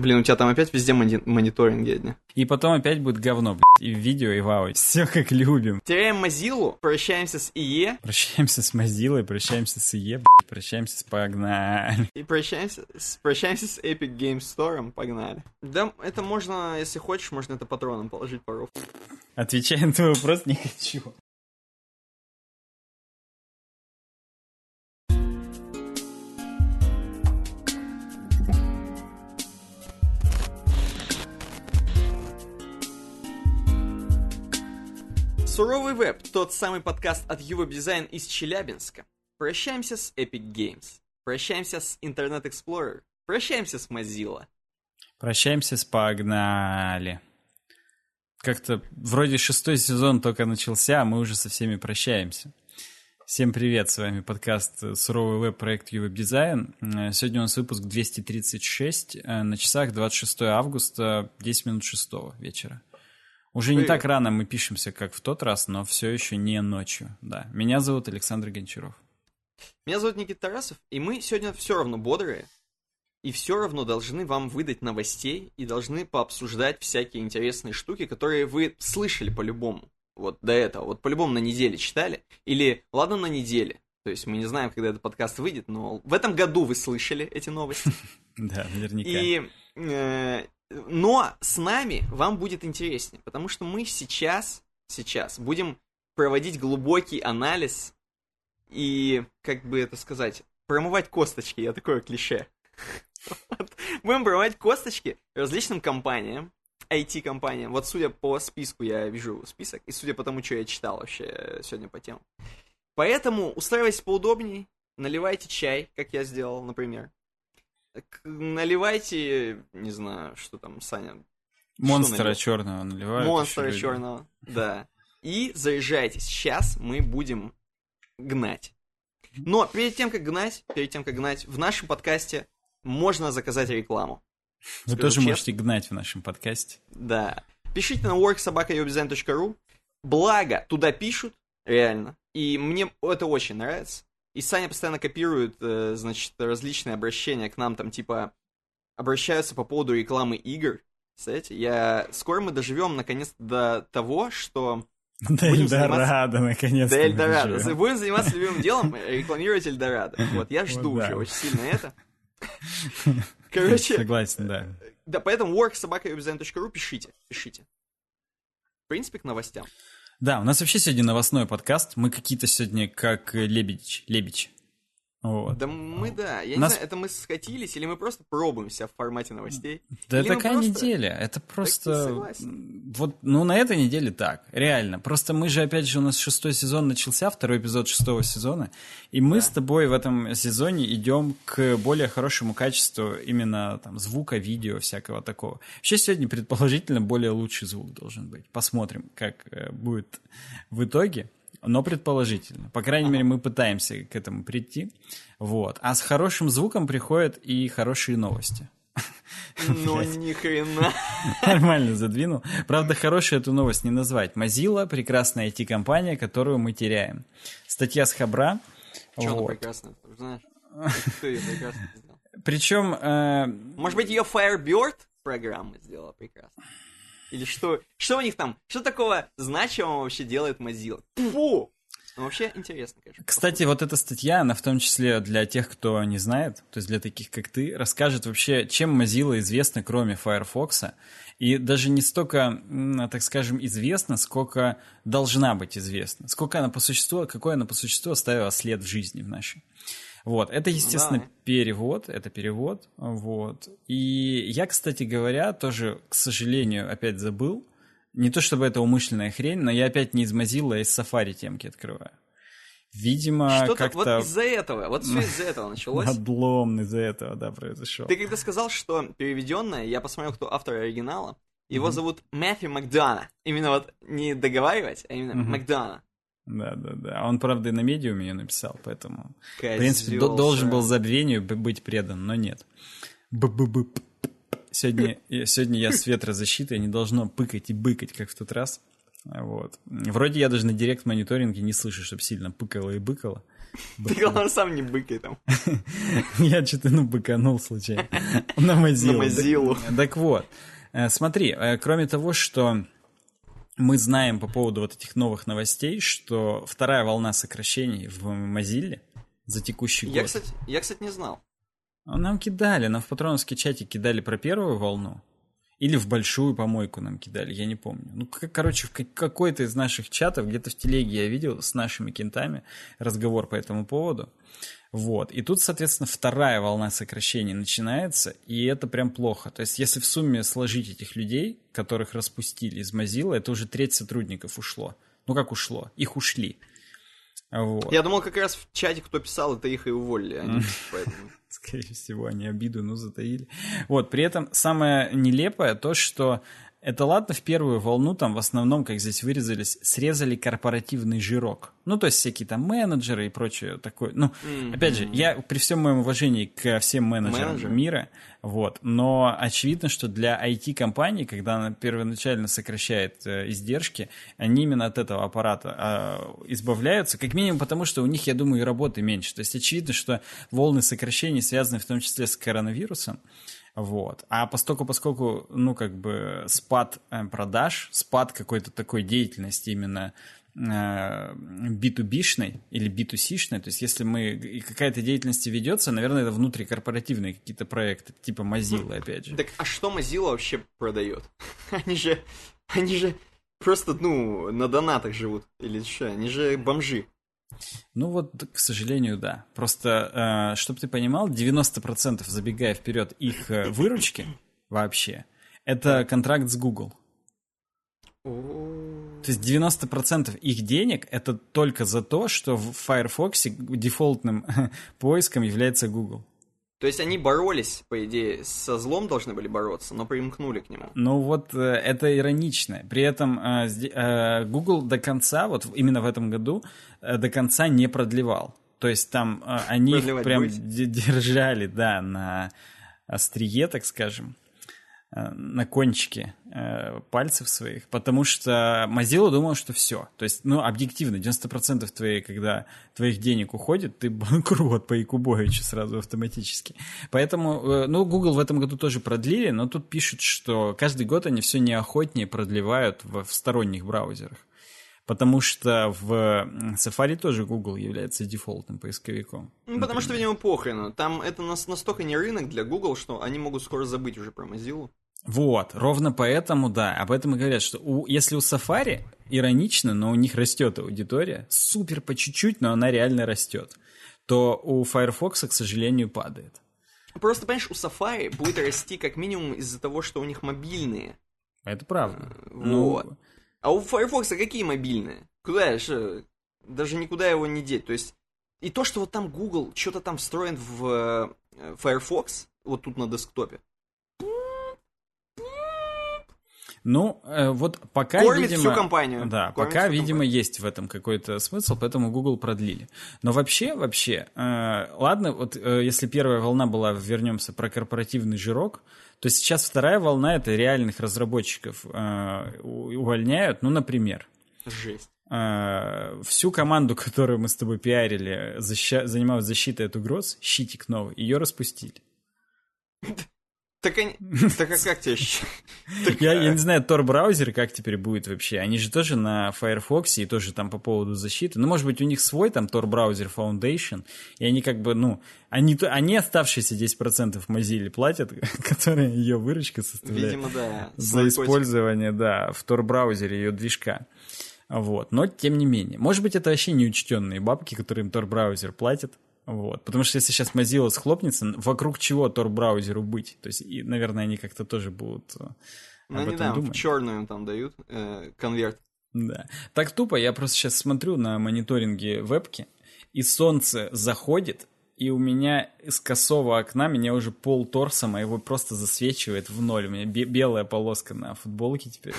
Блин, у тебя там опять везде мони- мониторинги одни. И потом опять будет говно, блядь, и в видео, и в аудио. Все как любим. Теряем Mozilla, прощаемся с ИЕ Прощаемся с Mozilla, прощаемся с ИЕ, блядь, прощаемся с Погнали. и прощаемся с, прощаемся с Epic Game Store. Погнали. Да, это можно, если хочешь, можно это патроном положить пару. Отвечая на твой вопрос, не хочу. Суровый веб, тот самый подкаст от Ювеб Дизайн из Челябинска. Прощаемся с Epic Games. Прощаемся с Internet Explorer. Прощаемся с Mozilla. Прощаемся с Погнали. Как-то вроде шестой сезон только начался, а мы уже со всеми прощаемся. Всем привет, с вами подкаст «Суровый веб» проект «Ювеб Дизайн». Э, Сегодня у нас выпуск 236, э, на часах 26 августа, 10 минут 6 вечера. Уже не Привет. так рано мы пишемся, как в тот раз, но все еще не ночью. Да. Меня зовут Александр Гончаров. Меня зовут Никита Тарасов, и мы сегодня все равно бодрые. И все равно должны вам выдать новостей и должны пообсуждать всякие интересные штуки, которые вы слышали по-любому. Вот до этого. Вот по-любому на неделе читали. Или, ладно, на неделе. То есть мы не знаем, когда этот подкаст выйдет, но в этом году вы слышали эти новости. Да, наверняка. И, э, но с нами вам будет интереснее, потому что мы сейчас, сейчас будем проводить глубокий анализ и, как бы это сказать, промывать косточки, я такое клише. Будем промывать косточки различным компаниям, IT-компаниям. Вот судя по списку, я вижу список, и судя по тому, что я читал вообще э, сегодня по темам. Поэтому устраивайтесь поудобней, наливайте чай, как я сделал, например. К- Наливайте, не знаю, что там, Саня, Монстра черного наливают. монстра черного, да. И заряжайтесь. Сейчас мы будем гнать. Но перед тем, как гнать, перед тем, как гнать, в нашем подкасте можно заказать рекламу. Вы Скажу тоже честно. можете гнать в нашем подкасте. Да. Пишите на worksobaka.udesign.ru. Благо, туда пишут, реально. И мне это очень нравится. И Саня постоянно копирует, э, значит, различные обращения к нам, там, типа, обращаются по поводу рекламы игр. Кстати, я... Скоро мы доживем, наконец, до того, что... До Эльдорадо, наконец-то. До Эльдорадо. Будем заниматься любимым делом, рекламировать Эльдорадо. Вот, я жду уже очень сильно это. Короче, Согласен, да. да, поэтому worksobaka.udesign.ru пишите, пишите. В принципе, к новостям. Да, у нас вообще сегодня новостной подкаст. Мы какие-то сегодня как э, Лебедич. Вот. Да мы, да. Я У не нас- знаю, это мы скатились, или мы просто пробуем себя в формате новостей. Да Или такая просто- неделя. Это просто... Вот, ну, на этой неделе так, реально. Просто мы же, опять же, у нас шестой сезон начался, второй эпизод шестого сезона, и мы Да. с тобой в этом сезоне идем к более хорошему качеству именно там звука, видео, всякого такого. Вообще сегодня, предположительно, более лучший звук должен быть. Посмотрим, как э, будет в итоге. Но предположительно. По крайней мере, мы пытаемся к этому прийти. Вот. А с хорошим звуком приходят и хорошие новости. Ну, ни хрена. Нормально задвинул. Правда, хорошей эту новость не назвать. Mozilla — прекрасная IT-компания, которую мы теряем. Статья с Хабра. Она Вот. прекрасная, ты знаешь? Кто ее прекрасно сделал? Причем, э, Может быть, ее Firebird программа сделала прекрасно? Или что? Что у них там? Что такого значимого вообще делает Mozilla? Фу! Ну, вообще интересно, конечно. кстати, вот эта статья, она в том числе для тех, кто не знает, то есть для таких, как ты, расскажет вообще, чем Mozilla известна, кроме Firefox. И даже не столько, м, так скажем, известна, сколько должна быть известна. Сколько она по существу, какой она по существу оставила след в жизни в нашей. Вот, это, естественно, да. перевод, это перевод, вот. И я, кстати говоря, тоже, к сожалению, опять забыл, не то чтобы это умышленная хрень, но я опять не из Mozilla, а из Safari темки открываю. Видимо, Что-то вот как-то из-за этого, вот все из-за этого началось. надлом из-за этого, да, произошел. Ты когда сказал, что переведенное, я посмотрел, кто автор оригинала. Его зовут Мэффи Макдона. Именно вот не договаривать, а именно Мгм. Макдона. Да, да, да. Он, правда, и на медиуме ее написал, поэтому, в Козёл принципе, до- должен был забвению быть предан, но нет. Б-б-б. Сегодня, сегодня я с ветрозащитой, не должно пыкать и быкать, как в тот раз. Вот. Вроде я даже на директ-мониторинге не слышу, чтобы сильно пыкало и быкало. Ты, главное, сам не быкай там. Я что-то, ну, быканул случайно. На Mozilla. На. Так, так вот, э, смотри, э, кроме того, что мы знаем по поводу вот этих новых новостей, что вторая волна сокращений в Mozilla за текущий год. Я, кстати, я, кстати, не знал. Нам кидали, нам в патроновский чате кидали про первую волну. Или в большую помойку нам кидали, я не помню. Ну, короче, в какой-то из наших чатов, где-то в телеге я видел с нашими кентами разговор по этому поводу. Вот. И тут, соответственно, вторая волна сокращений начинается, и это прям плохо. То есть, если в сумме сложить этих людей, которых распустили из Mozilla, это уже треть сотрудников ушло. Ну, как ушло? Их ушли. Вот. Я думал, как раз в чате, кто писал, это их и уволили. Они, поэтому... Скорее всего, они обиду, ну, затаили. Вот, при этом самое нелепое то, что это ладно, в первую волну там в основном, как здесь вырезались, срезали корпоративный жирок. Ну, то есть всякие там менеджеры и прочее такое. Ну, mm-hmm. опять же, я при всем моем уважении к всем менеджерам Менеджер? мира, вот, но очевидно, что для IT-компаний, когда она первоначально сокращает э, издержки, они именно от этого аппарата э, избавляются, как минимум потому, что у них, я думаю, и работы меньше. То есть очевидно, что волны сокращений связаны в том числе с коронавирусом. Вот. А поскольку, поскольку, ну, как бы спад э, продаж, спад какой-то такой деятельности именно B2B-шной э, или B2C-шной, то есть если мы какая-то деятельность ведется, наверное, это внутрикорпоративные какие-то проекты, типа Mozilla, опять же. Так а что Mozilla вообще продает? Они же, они же просто, ну, на донатах живут, или что, они же бомжи. Ну вот, к сожалению, да. Просто, э, чтобы ты понимал, 90% забегая вперед их э, выручки вообще, это контракт с Google. То есть 90% их денег это только за то, что в Firefox дефолтным поиском является Google. То есть они боролись, по идее, со злом должны были бороться, но примкнули к нему. Ну вот э, это иронично. При этом э, э, Google до конца, вот именно в этом году, до конца не продлевал. То есть там они их прям будете? держали, да, на острие, так скажем. Э, на кончике э, пальцев своих, потому что Mozilla думал, что все. То есть, ну, объективно, 90% твоей, когда твоих денег уходит, ты банкрот по Якубовичу сразу автоматически. Поэтому, э, ну, Google в этом году тоже продлили, но тут пишут, что каждый год они все неохотнее продлевают в, в сторонних браузерах. Потому что в Safari тоже Google является дефолтным поисковиком. Ну, потому что, видимо, похрену. Там это настолько не рынок для Google, что они могут скоро забыть уже про Mozilla. Вот, ровно поэтому, да, об этом и говорят, что у, если у Safari иронично, но у них растет аудитория, супер по чуть-чуть, но она реально растет, то у Firefox, к сожалению, падает. Просто, понимаешь, у Safari будет расти как минимум из-за того, что у них мобильные. Это правда. Ну, вот. Ну, а у Firefox какие мобильные? Куда же? Даже никуда его не деть. То есть, и то, что вот там Google что-то там встроен в э, Firefox, вот тут на десктопе. Ну, э, вот пока, Кормит видимо... всю компанию. Да, Кормит пока, видимо, компанию. есть в этом какой-то смысл, поэтому Google продлили. Но вообще, вообще, э, ладно, вот э, если первая волна была, вернемся, про корпоративный жирок, то сейчас вторая волна это реальных разработчиков э, увольняют, ну, например. Жесть. Э, всю команду, которую мы с тобой пиарили, защища... занималась защитой от угроз, щитик новый, ее распустили. Так, они... так а как тебе я, я не знаю, Tor браузер как теперь будет вообще. Они же тоже на Firefox и тоже там по поводу защиты. Ну, может быть, у них свой там Tor браузер Foundation, и они как бы, ну, они, они оставшиеся 10% Mozilla платят, которые ее выручка составляет. Видимо, да. За использование, да, в Tor браузере ее движка. Вот. Но, тем не менее. Может быть, это вообще неучтенные бабки, которые им Tor браузер платит. Вот. Потому что если сейчас Mozilla схлопнется, вокруг чего Tor-браузеру быть? То есть, и, наверное, они как-то тоже будут э, ну, об этом да, думать. в черную там дают э, конверт. Да. Так тупо, я просто сейчас смотрю на мониторинге вебки, и солнце заходит, и у меня из косого окна меня уже пол торса моего просто засвечивает в ноль. У меня белая полоска на футболке теперь.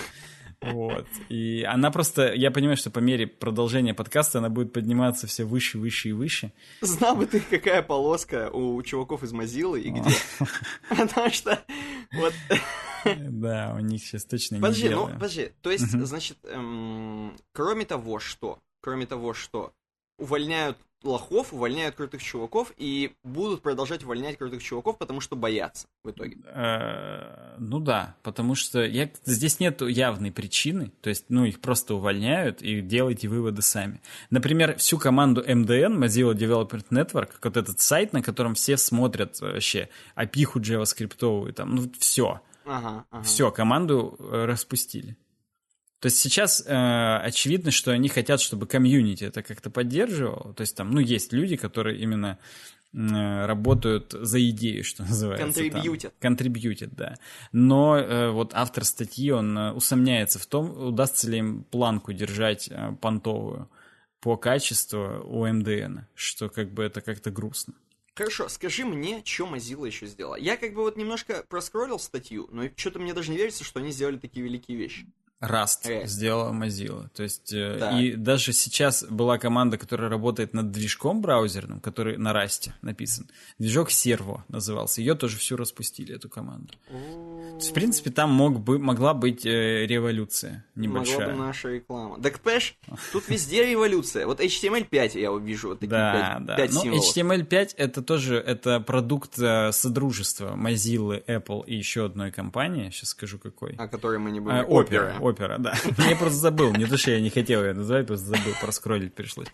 Вот. И она просто, я понимаю, что по мере продолжения подкаста она будет подниматься все выше, выше и выше. Знал бы ты, какая полоска у чуваков из Mozilla и где. Потому что вот Да, у них сейчас точно не Подожди, ну, подожди. То есть, значит, эм, кроме того, что, кроме того, что увольняют лохов, увольняют крутых чуваков и будут продолжать увольнять крутых чуваков, потому что боятся в итоге. Э, Ну да, потому что я, здесь нет явной причины, то есть, ну, их просто увольняют и делайте выводы сами. Например, всю команду MDN, Mozilla Development Network, вот этот сайт, на котором все смотрят вообще опиху JavaScript, там, ну, все, Ага, ага. все, команду э, распустили. То есть сейчас э, очевидно, что они хотят, чтобы комьюнити это как-то поддерживало. То есть там, ну, есть люди, которые именно э, работают за идею, что называется. Контрибьютят. Контрибьютят, да. Но э, вот автор статьи, он э, усомняется в том, удастся ли им планку держать э, понтовую по качеству у МДН, что как бы это как-то грустно. Хорошо, скажи мне, что Mozilla еще сделала. Я как бы вот немножко проскроллил статью, но что-то мне даже не верится, что они сделали такие великие вещи. Rust Э. сделала Mozilla. То есть, э, Так. и даже сейчас была команда, которая работает над движком браузерным, который на Rust написан. Движок Servo назывался. Ее тоже всю распустили, эту команду. То есть, в принципе, там мог бы, могла быть э, революция небольшая. Могла бы наша реклама. Так, понимаешь, тут везде революция. Вот HTML5 я увижу, вот такие Да, пять, да. пять Ну, символов. HTML5 это тоже это продукт э, содружества Mozilla, Apple и еще одной компании. Сейчас скажу какой. О которой мы не будем. А, Опера, опера, да. Я просто забыл, не то, что я не хотел ее называть, просто забыл, проскроллить пришлось.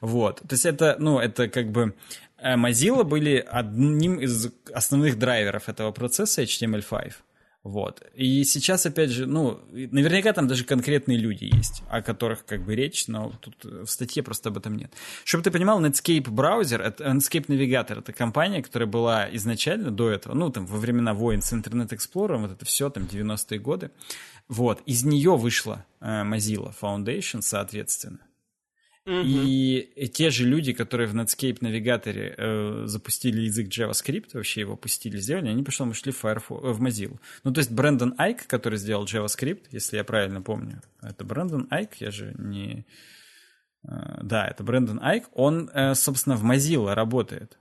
Вот, то есть это, ну, это как бы э, Mozilla были одним из основных драйверов этого процесса HTML5. Вот. И сейчас, опять же, ну, наверняка там даже конкретные люди есть, о которых как бы речь, но тут в статье просто об этом нет. Чтобы ты понимал, Netscape браузер, это, Netscape навигатор, это компания, которая была изначально до этого, ну, там, во времена войн с Internet Explorer, вот это все, там, 90-е годы. Вот. Из нее вышла э, Mozilla Foundation, соответственно. И те же люди, которые в Netscape навигаторе э, запустили язык JavaScript, вообще его пустили, сделали, они потом ушли в, Firefox, э, в Mozilla. Ну, то есть Брэндон Айк, который сделал JavaScript, если я правильно помню, это Брэндон Айк, я же не... э, да, это Брэндон Айк, он, э, собственно, в Mozilla работает.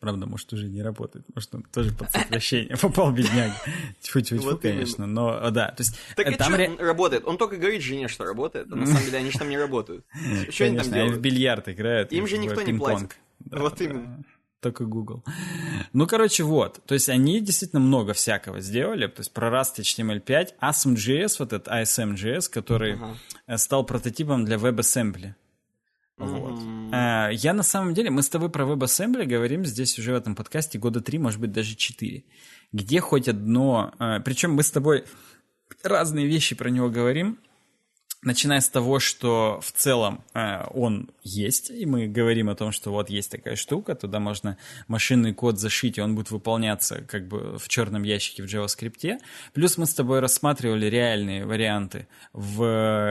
Правда, может, уже не работает. Может, он тоже под сокращение попал, бедняга. Тьфу-тьфу-тьфу, Вот именно. конечно. Но, э, да, то есть... Так э, там ре- работает? Он только говорит жене, что работает, а на самом деле они же там не работают. Что они там они в делают? бильярд играют. Им же никто не платит. Вот именно. Только Google. Ну, короче, вот. То есть они действительно много всякого сделали. То есть про Rust HTML5, ASM.js, вот этот ASM.js, который э, стал прототипом для WebAssembly. Вот. А, Я на самом деле, мы с тобой про WebAssembly говорим здесь уже в этом подкасте года три, может быть, даже четыре. Где хоть одно... Причем мы с тобой разные вещи про него говорим, начиная с того, что в целом э, он есть, и мы говорим о том, что вот есть такая штука, туда можно машинный код зашить, и он будет выполняться как бы в черном ящике в JavaScript. Плюс мы с тобой рассматривали реальные варианты в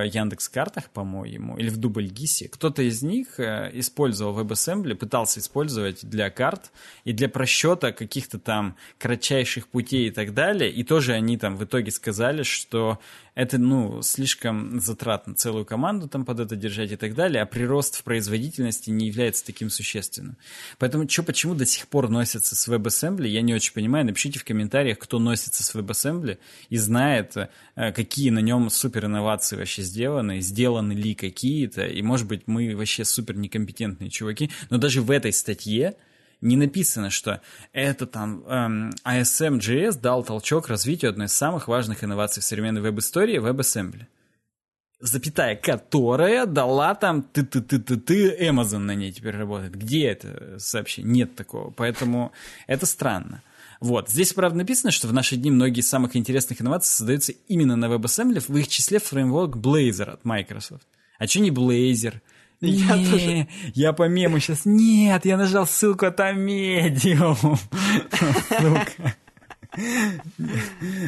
Яндекс Картах, по-моему, или в Дубльгисе. Кто-то из них э, использовал WebAssembly, пытался использовать для карт и для просчета каких-то там кратчайших путей и так далее. И тоже они там в итоге сказали, что это, ну, слишком затратно целую команду там под это держать и так далее, а прирост в производительности не является таким существенным. Поэтому что, почему до сих пор носятся с WebAssembly, я не очень понимаю. Напишите в комментариях, кто носится с WebAssembly и знает, э, какие на нем супер инновации вообще сделаны, сделаны ли какие-то, и, может быть, мы вообще супер некомпетентные чуваки, но даже в этой статье не написано, что это там эм, ASM.js дал толчок развитию одной из самых важных инноваций в современной веб-истории — WebAssembly. Запятая, которая дала там ты-ты-ты-ты-ты, Amazon на ней теперь работает. Где это сообщение? Нет такого. Поэтому это странно. Вот. Здесь, правда, написано, что в наши дни многие из самых интересных инноваций создаются именно на WebAssembly, в их числе фреймворк Blazor от Microsoft. А что не Blazor? Я Не, тоже. я по мему сейчас. Нет, я нажал ссылку от. Сука.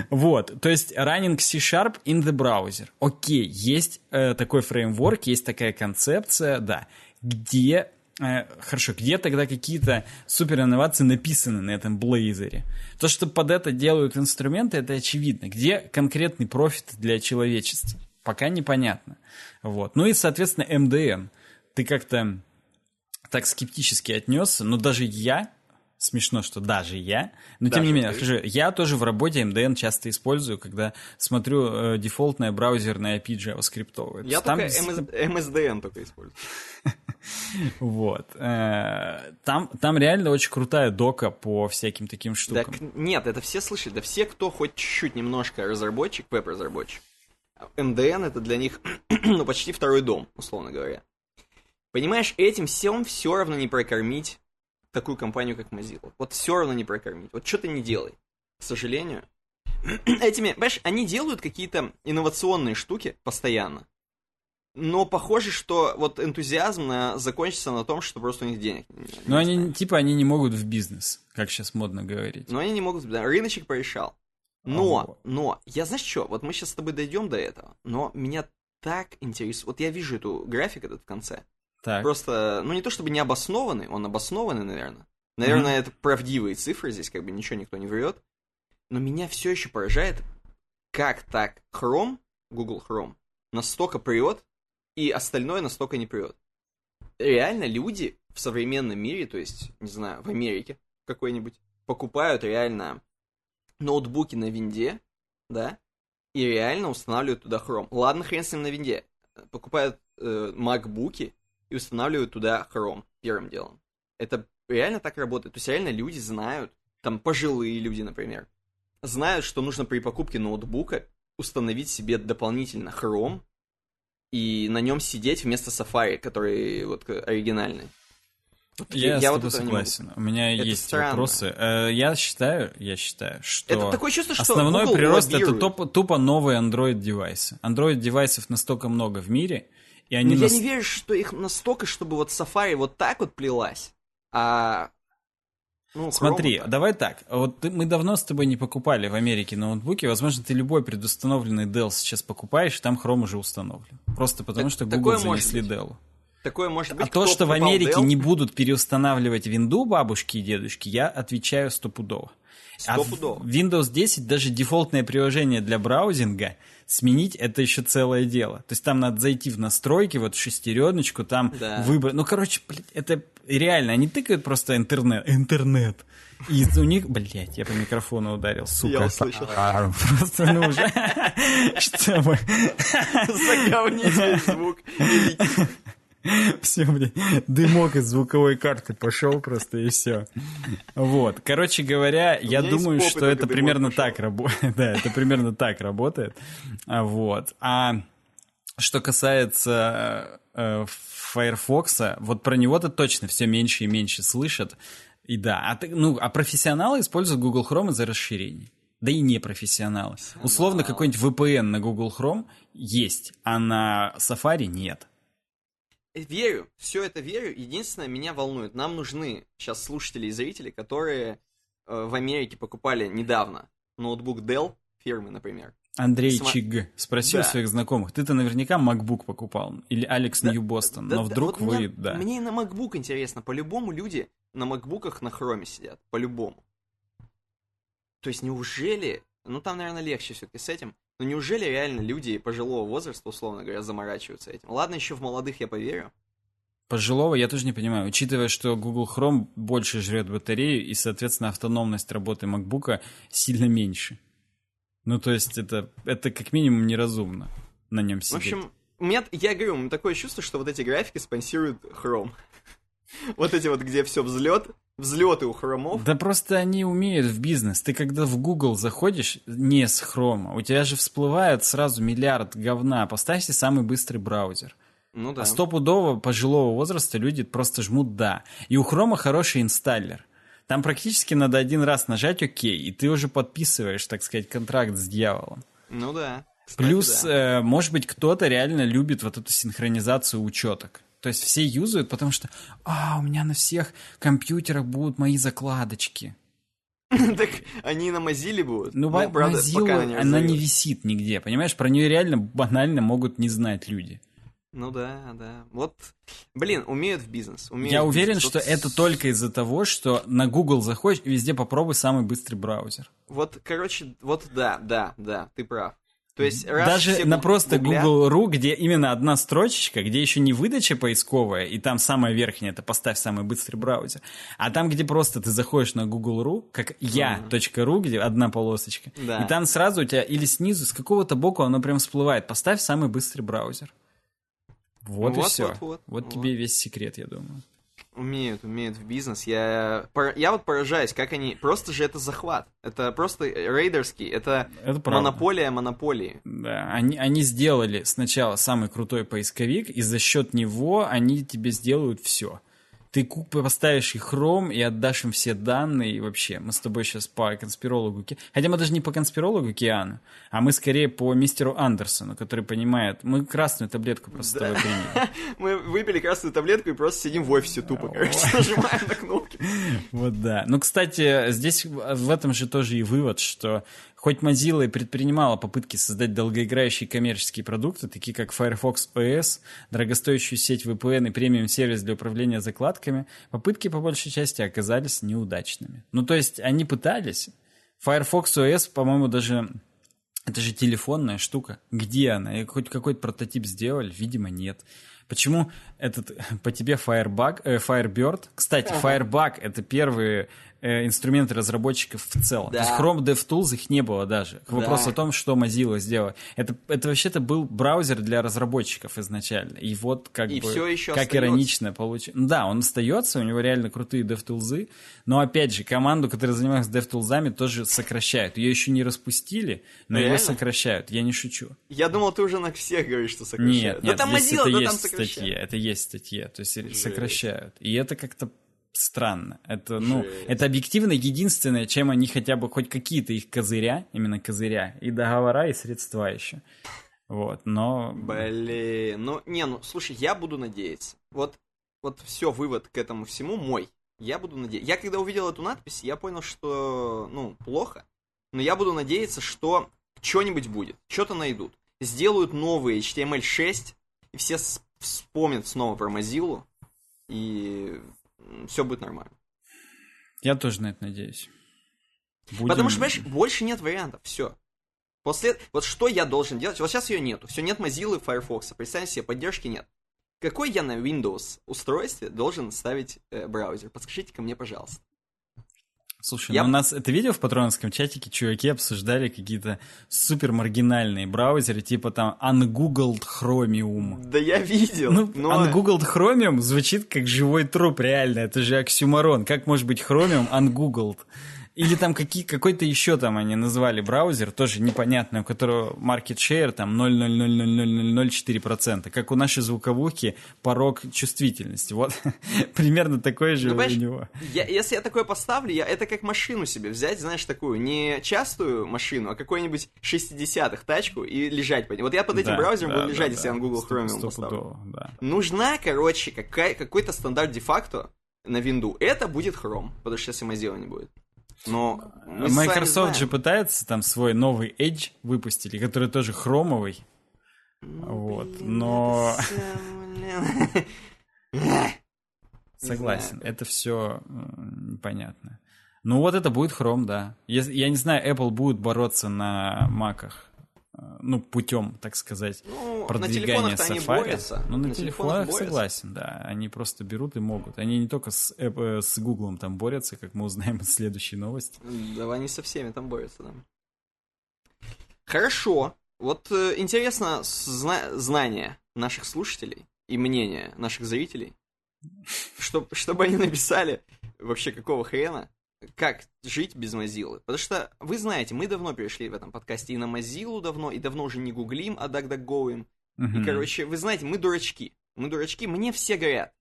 Вот, то есть running C-Sharp in the browser. Окей, есть э, такой фреймворк, есть такая концепция, да. Где, э, хорошо, где тогда какие-то супер инновации написаны на этом блейзере? То, что под это делают инструменты, это очевидно. Где конкретный профит для человечества? Пока непонятно. Вот. Ну и, соответственно, MDN. Ты как-то так скептически отнесся, но даже я смешно, что даже я, но Даже тем не менее, ты. скажи, я тоже в работе MDN часто использую, когда смотрю э, дефолтное браузерное API JavaScript. Я Там только MS MSDN только использую. Вот. Э, Там, там реально очень крутая дока по всяким таким штукам. Так, нет, это все слышали. Да все, кто хоть чуть-чуть немножко разработчик, веб-разработчик. MDN это для них, ну, почти второй дом, условно говоря. Понимаешь, этим всем все равно не прокормить такую компанию, как Mozilla. Вот все равно не прокормить. Вот что ты не делай. К сожалению. Этими, понимаешь, они делают какие-то инновационные штуки постоянно. Но похоже, что вот энтузиазм на- закончится на том, что просто у них денег не- не Но они, станет. типа, они не могут в бизнес, как сейчас модно говорить. Но они не могут, да, рыночек порешал. Но, Вот. но, я знаешь что, вот мы сейчас с тобой дойдем до этого, но меня так интересует, вот я вижу эту график этот в конце, Так. просто, ну не то чтобы не обоснованный, он обоснованный, наверное. Наверное, это правдивые цифры, здесь как бы ничего никто не врет. Но меня все еще поражает, как так Chrome, Google Chrome, настолько прет, и остальное настолько не прет. Реально люди в современном мире, то есть, не знаю, в Америке какой-нибудь, покупают реально ноутбуки на винде, да, и реально устанавливают туда Chrome. Ладно, хрен с ним на винде. Покупают э, макбуки и устанавливают туда Chrome первым делом. Это реально так работает. То есть реально люди знают, там пожилые люди, например, знают, что нужно при покупке ноутбука установить себе дополнительно Chrome и на нем сидеть вместо Safari, который вот оригинальный. Вот Я, с вот тобой могу. согласен. У меня Это есть странно. вопросы. Э, Я считаю, я считаю, что Это такое чувство, что основной Google прирост это тупо новые Android девайсы. Android девайсов настолько много в мире, и они Но я нас- не верю, что их настолько, чтобы вот Safari вот так вот плелась, а... Ну, Смотри, так. давай так. Вот ты- мы давно с тобой не покупали в Америке ноутбуки. Возможно, ты любой предустановленный Dell сейчас покупаешь, и там Chrome уже установлен. Просто потому, Так- что Google может занесли быть. Dell. Такое может быть. А то, что в Америке Dell, не будут переустанавливать винду бабушки и дедушки, я отвечаю стопудово. А Стопудово. Windows 10 даже дефолтное приложение для браузинга сменить это еще целое дело. То есть там надо зайти в настройки, вот в шестереночку, там Да. выбрать. Ну, короче, блядь, это реально. Они тыкают просто интернет. Интернет. И у них, блядь, я по микрофону ударил, сука. Я услышал. А, Просто ну уже. Чтобы... Заговнить весь звук. Все, блядь, дымок из звуковой карты пошел просто и все. Вот, короче говоря, я думаю, что это примерно пошел. так работает. Да, это примерно так работает. А, Вот. А что касается э, Firefox, вот про него-то точно все меньше и меньше слышат. И да, а, ты- ну, а профессионалы используют Google Chrome из-за расширений. Да и не профессионалы. Условно, какой-нибудь VPN на Google Chrome есть, а на Safari нет. Верю, все это верю. Единственное, меня волнует. Нам нужны сейчас слушатели и зрители, которые э, в Америке покупали недавно ноутбук Dell фирмы, например. Андрей Сма- Чиг, спроси у Да. своих знакомых. Ты-то наверняка MacBook покупал. Или Алекс Да, Нью-Бостон. Да- Но да, вдруг вот вы... меня- да. Мне и на MacBook интересно. По-любому люди на макбуках на хроме сидят. По-любому. То есть неужели... Ну там, наверное, легче все-таки с этим. Но неужели реально люди пожилого возраста, условно говоря, заморачиваются этим? Ладно, еще в молодых я поверю. Пожилого я тоже не понимаю. Учитывая, что Google Chrome больше жрет батарею, и, соответственно, автономность работы MacBook сильно меньше. Ну, то есть, это, это как минимум неразумно на нем В сидеть. общем, у меня, я говорю, у меня такое чувство, что вот эти графики спонсируют Chrome. Вот эти вот, где все взлет, взлеты у хромов. Да просто они умеют в бизнес. Ты когда в Google заходишь не с хрома, у тебя же всплывает сразу миллиард говна. Поставьте самый быстрый браузер. Ну да. А стопудово пожилого возраста люди просто жмут «да». И у Хрома хороший инсталлер. Там практически надо один раз нажать «Ок», и ты уже подписываешь, так сказать, контракт с дьяволом. Ну да. Кстати, Плюс, да. э, может быть, кто-то реально любит вот эту синхронизацию учеток. То есть все юзают, потому что «А, у меня на всех компьютерах будут мои закладочки». Так они на Mozilla будут. Ну, правда, Mozilla, она, не висит нигде, понимаешь? Про нее реально банально могут не знать люди. Ну да, да. Вот, блин, умеют в бизнес. Умеют Я в уверен, бизнес. что Вот это только из-за того, что на Google заходишь и везде попробуй самый быстрый браузер. Вот, короче, вот да, да, да, ты прав. То есть раз Даже все на просто Google.ru, где именно одна строчечка, где еще не выдача поисковая, и там самая верхняя, это поставь самый быстрый браузер, а там, где просто ты заходишь на Google.ru, как я.ру, где одна полосочка, Да. и там сразу у тебя или снизу, с какого-то боку оно прям всплывает, поставь самый быстрый браузер. Вот, и Вот, все. вот, вот, вот. тебе весь секрет, я думаю. Умеют, умеют в бизнес. Я, я вот поражаюсь, как они... Просто же это захват. Это просто рейдерский. Это, Это правда. монополия монополии. Да, они, они сделали сначала самый крутой поисковик, и за счет него они тебе сделают все. Ты поставишь их хром и отдашь им все данные, и вообще, мы с тобой сейчас по конспирологу Хотя мы даже не по конспирологу Киану, а мы скорее по мистеру Андерсону, который понимает... Мы красную таблетку просто с тобой приняли. Мы выпили красную таблетку и просто сидим в офисе тупо, короче, нажимаем на кнопки. Вот да. Ну, кстати, здесь в этом же тоже и вывод, что хоть Mozilla и предпринимала попытки создать долгоиграющие коммерческие продукты, такие как Firefox OS, дорогостоящую сеть VPN и премиум-сервис для управления закладками, попытки по большей части оказались неудачными. Ну, то есть они пытались. Firefox OS, по-моему, даже... Это же телефонная штука. Где она? И хоть какой-то прототип сделали? Видимо, нет. Почему этот по тебе Firebug, э, Firebird? Кстати, Firebug это первые э, инструменты разработчиков в целом. Да. То есть Chrome DevTools их не было даже. К вопросу Да. о том, что Mozilla сделала. Это, это вообще-то был браузер для разработчиков изначально. И вот как И бы... всё ещё как остаётся. иронично получилось. Да, он остается, у него реально крутые DevTools, но опять же, команду, которая занимается DevTools, тоже сокращают. Ее еще не распустили, но ее Реально? сокращают. Я не шучу. Я думал, ты уже на всех говоришь, что сокращают. Нет, нет, да там Mozilla, это да есть там статье, сокращают. это есть статье, то есть сокращают. И это как-то странно. Это, ну, Жесть. это объективно единственное, чем они хотя бы хоть какие-то их козыря, именно козыря, и договора, и средства еще. Вот, но... Блин, ну, не, ну, слушай, я буду надеяться. Вот, вот все, вывод к этому всему мой. Я буду надеяться. Я когда увидел эту надпись, я понял, что, ну, плохо. Но я буду надеяться, что что-нибудь будет. Что-то найдут. Сделают новый HTML6, и все вспомнят снова про Mozilla, и все будет нормально. Я тоже на это надеюсь. Будем- Потому что, понимаешь, больше нет вариантов, все. После... Вот что я должен делать? Вот сейчас ее нету. Все, нет Mozilla, Firefox. Представь себе, поддержки нет. Какой я на Windows устройстве должен ставить э, браузер? Подскажите ко мне, пожалуйста. Слушай, Я- ну у нас это видео в патроновском чатике чуваки обсуждали какие-то супер маргинальные браузеры, типа там Ungoogled Chromium. Да я видел, Ну, но... Ungoogled Chromium звучит как живой труп, реально. Это же оксюмарон. Как может быть Chromium Ungoogled? Или там какие, какой-то еще там они назвали браузер, тоже непонятный, у которого market share там 0,0000004%, как у нашей звуковухи порог чувствительности. Вот примерно такой же Ну, у него. я- если я такое поставлю, я, это как машину себе взять, знаешь, такую, не частую машину, а какой-нибудь 60-х тачку и лежать по ней. Вот я под этим Да, браузером да, буду лежать, да, если я да. на Google Chromium поставлю. да. Нужна, короче, какая, какой-то стандарт де-факто на винду. Это будет Chrome, потому что сейчас Mozilla не будет. Но вами Microsoft же пытается там свой новый Edge выпустили, который тоже хромовый. Ну, Вот, блин, но- это. Согласен, это все непонятно. Ну вот это будет Chrome, да. Если- Я не знаю, Apple будет бороться на маках, ну, путем, так сказать, Ну, продвигания Safari. борются. Ну, на, На телефонах телефонах борются. согласен, да. Они просто берут и могут. Они не только с, App- э, с Google там борются, как мы узнаем из следующей новости. Да, они со всеми там борются, да. Хорошо. Вот э, интересно зна- знание наших слушателей и мнение наших зрителей, чтоб, чтобы они написали вообще какого хрена, как жить без Mozilla. Потому что, вы знаете, мы давно перешли в этом подкасте и на Mozilla давно, и давно уже не гуглим, а DuckDuckGo'им. И, Мгм. короче, вы знаете, мы дурачки. Мы дурачки, мне все говорят.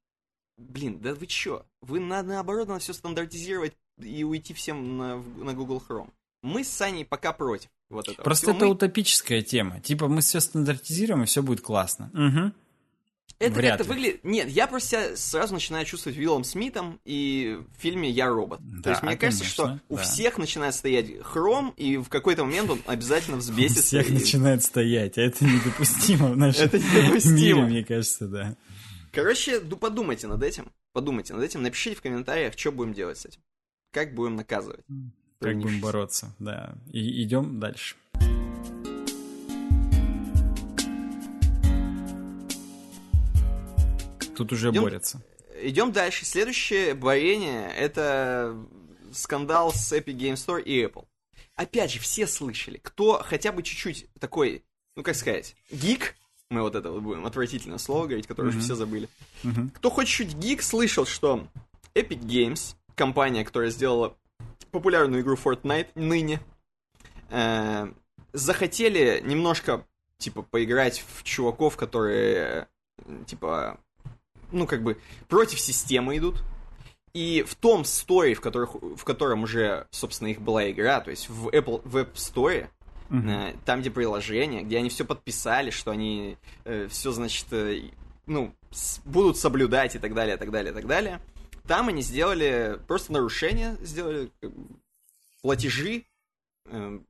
Блин, да вы чё? Вы на, наоборот надо все стандартизировать и уйти всем на, на Google Chrome. Мы с Саней пока против вот этого. Просто всего. это Мы- утопическая тема. Типа мы все стандартизируем, и все будет классно. Мгм. Это вряд как-то выглядит... Нет, я просто себя сразу начинаю чувствовать Уиллом Смитом и в фильме «Я робот». То Да, есть мне кажется, конечно, что у да. всех начинает стоять Chrome, и в какой-то момент он обязательно взбесится. Всех и- начинает стоять, а это недопустимо в нашем Это недопустимо. мире, мне кажется, да. Короче, ду- подумайте над этим. Подумайте над этим. Напишите в комментариях, что будем делать с этим. Как будем наказывать. Как будем бороться, да. И идем дальше. Тут уже Идем- борются. Идем дальше. Следующее борение — это скандал с Epic Game Store и Apple. Опять же, все слышали. Кто хотя бы чуть-чуть такой, ну как сказать, гик, мы вот это вот будем отвратительное слово говорить, которое уже Мгм. все забыли. Мгм. Кто хоть чуть гик, слышал, что Epic Games, компания, которая сделала популярную игру Fortnite ныне, э, захотели немножко, типа, поиграть в чуваков, которые, э, типа, ну, как бы, против системы идут. И в том сторе, в, которых, в котором уже, собственно, их была игра, то есть в Apple Web Store, Мгм. Э, там, где приложение, где они все подписали, что они все, значит, э, ну, с- будут соблюдать и так далее, и так далее, и так далее. Там они сделали просто нарушение, сделали платежи э,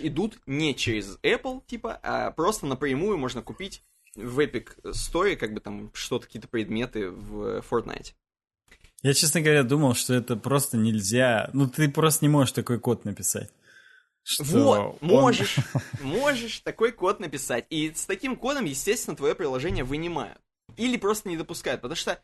идут не через Apple, типа, а просто напрямую можно купить в Epic Store, как бы там что-то, какие-то предметы в Fortnite. Я, честно говоря, думал, что это просто нельзя. Ну, ты просто не можешь такой код написать. Что Вот, он- можешь, можешь такой код написать. И с таким кодом, естественно, твое приложение вынимают. Или просто не допускают, потому что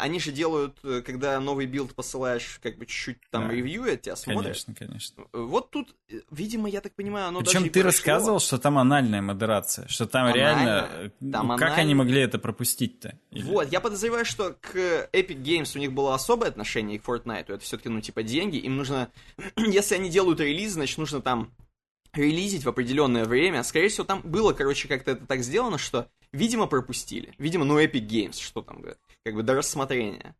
они же делают, э, когда новый билд посылаешь, как бы чуть-чуть там Да. ревьюют, тебя смотрят. Конечно, конечно. Э, Вот тут, э, видимо, я так понимаю, оно Причем ты прошло. рассказывал, что там анальная модерация, что там Анальная? реально... э, Там как анальная. они могли это пропустить-то? Или- Вот, я подозреваю, что к Epic Games у них было особое отношение и к Fortnite. Это все-таки, ну, типа, деньги. Им нужно... Если они делают релиз, значит, нужно там релизить в определенное время. Скорее всего, там было, короче, как-то это так сделано, что, видимо, пропустили. Видимо, ну, Epic Games, что там, говорят, как бы до рассмотрения.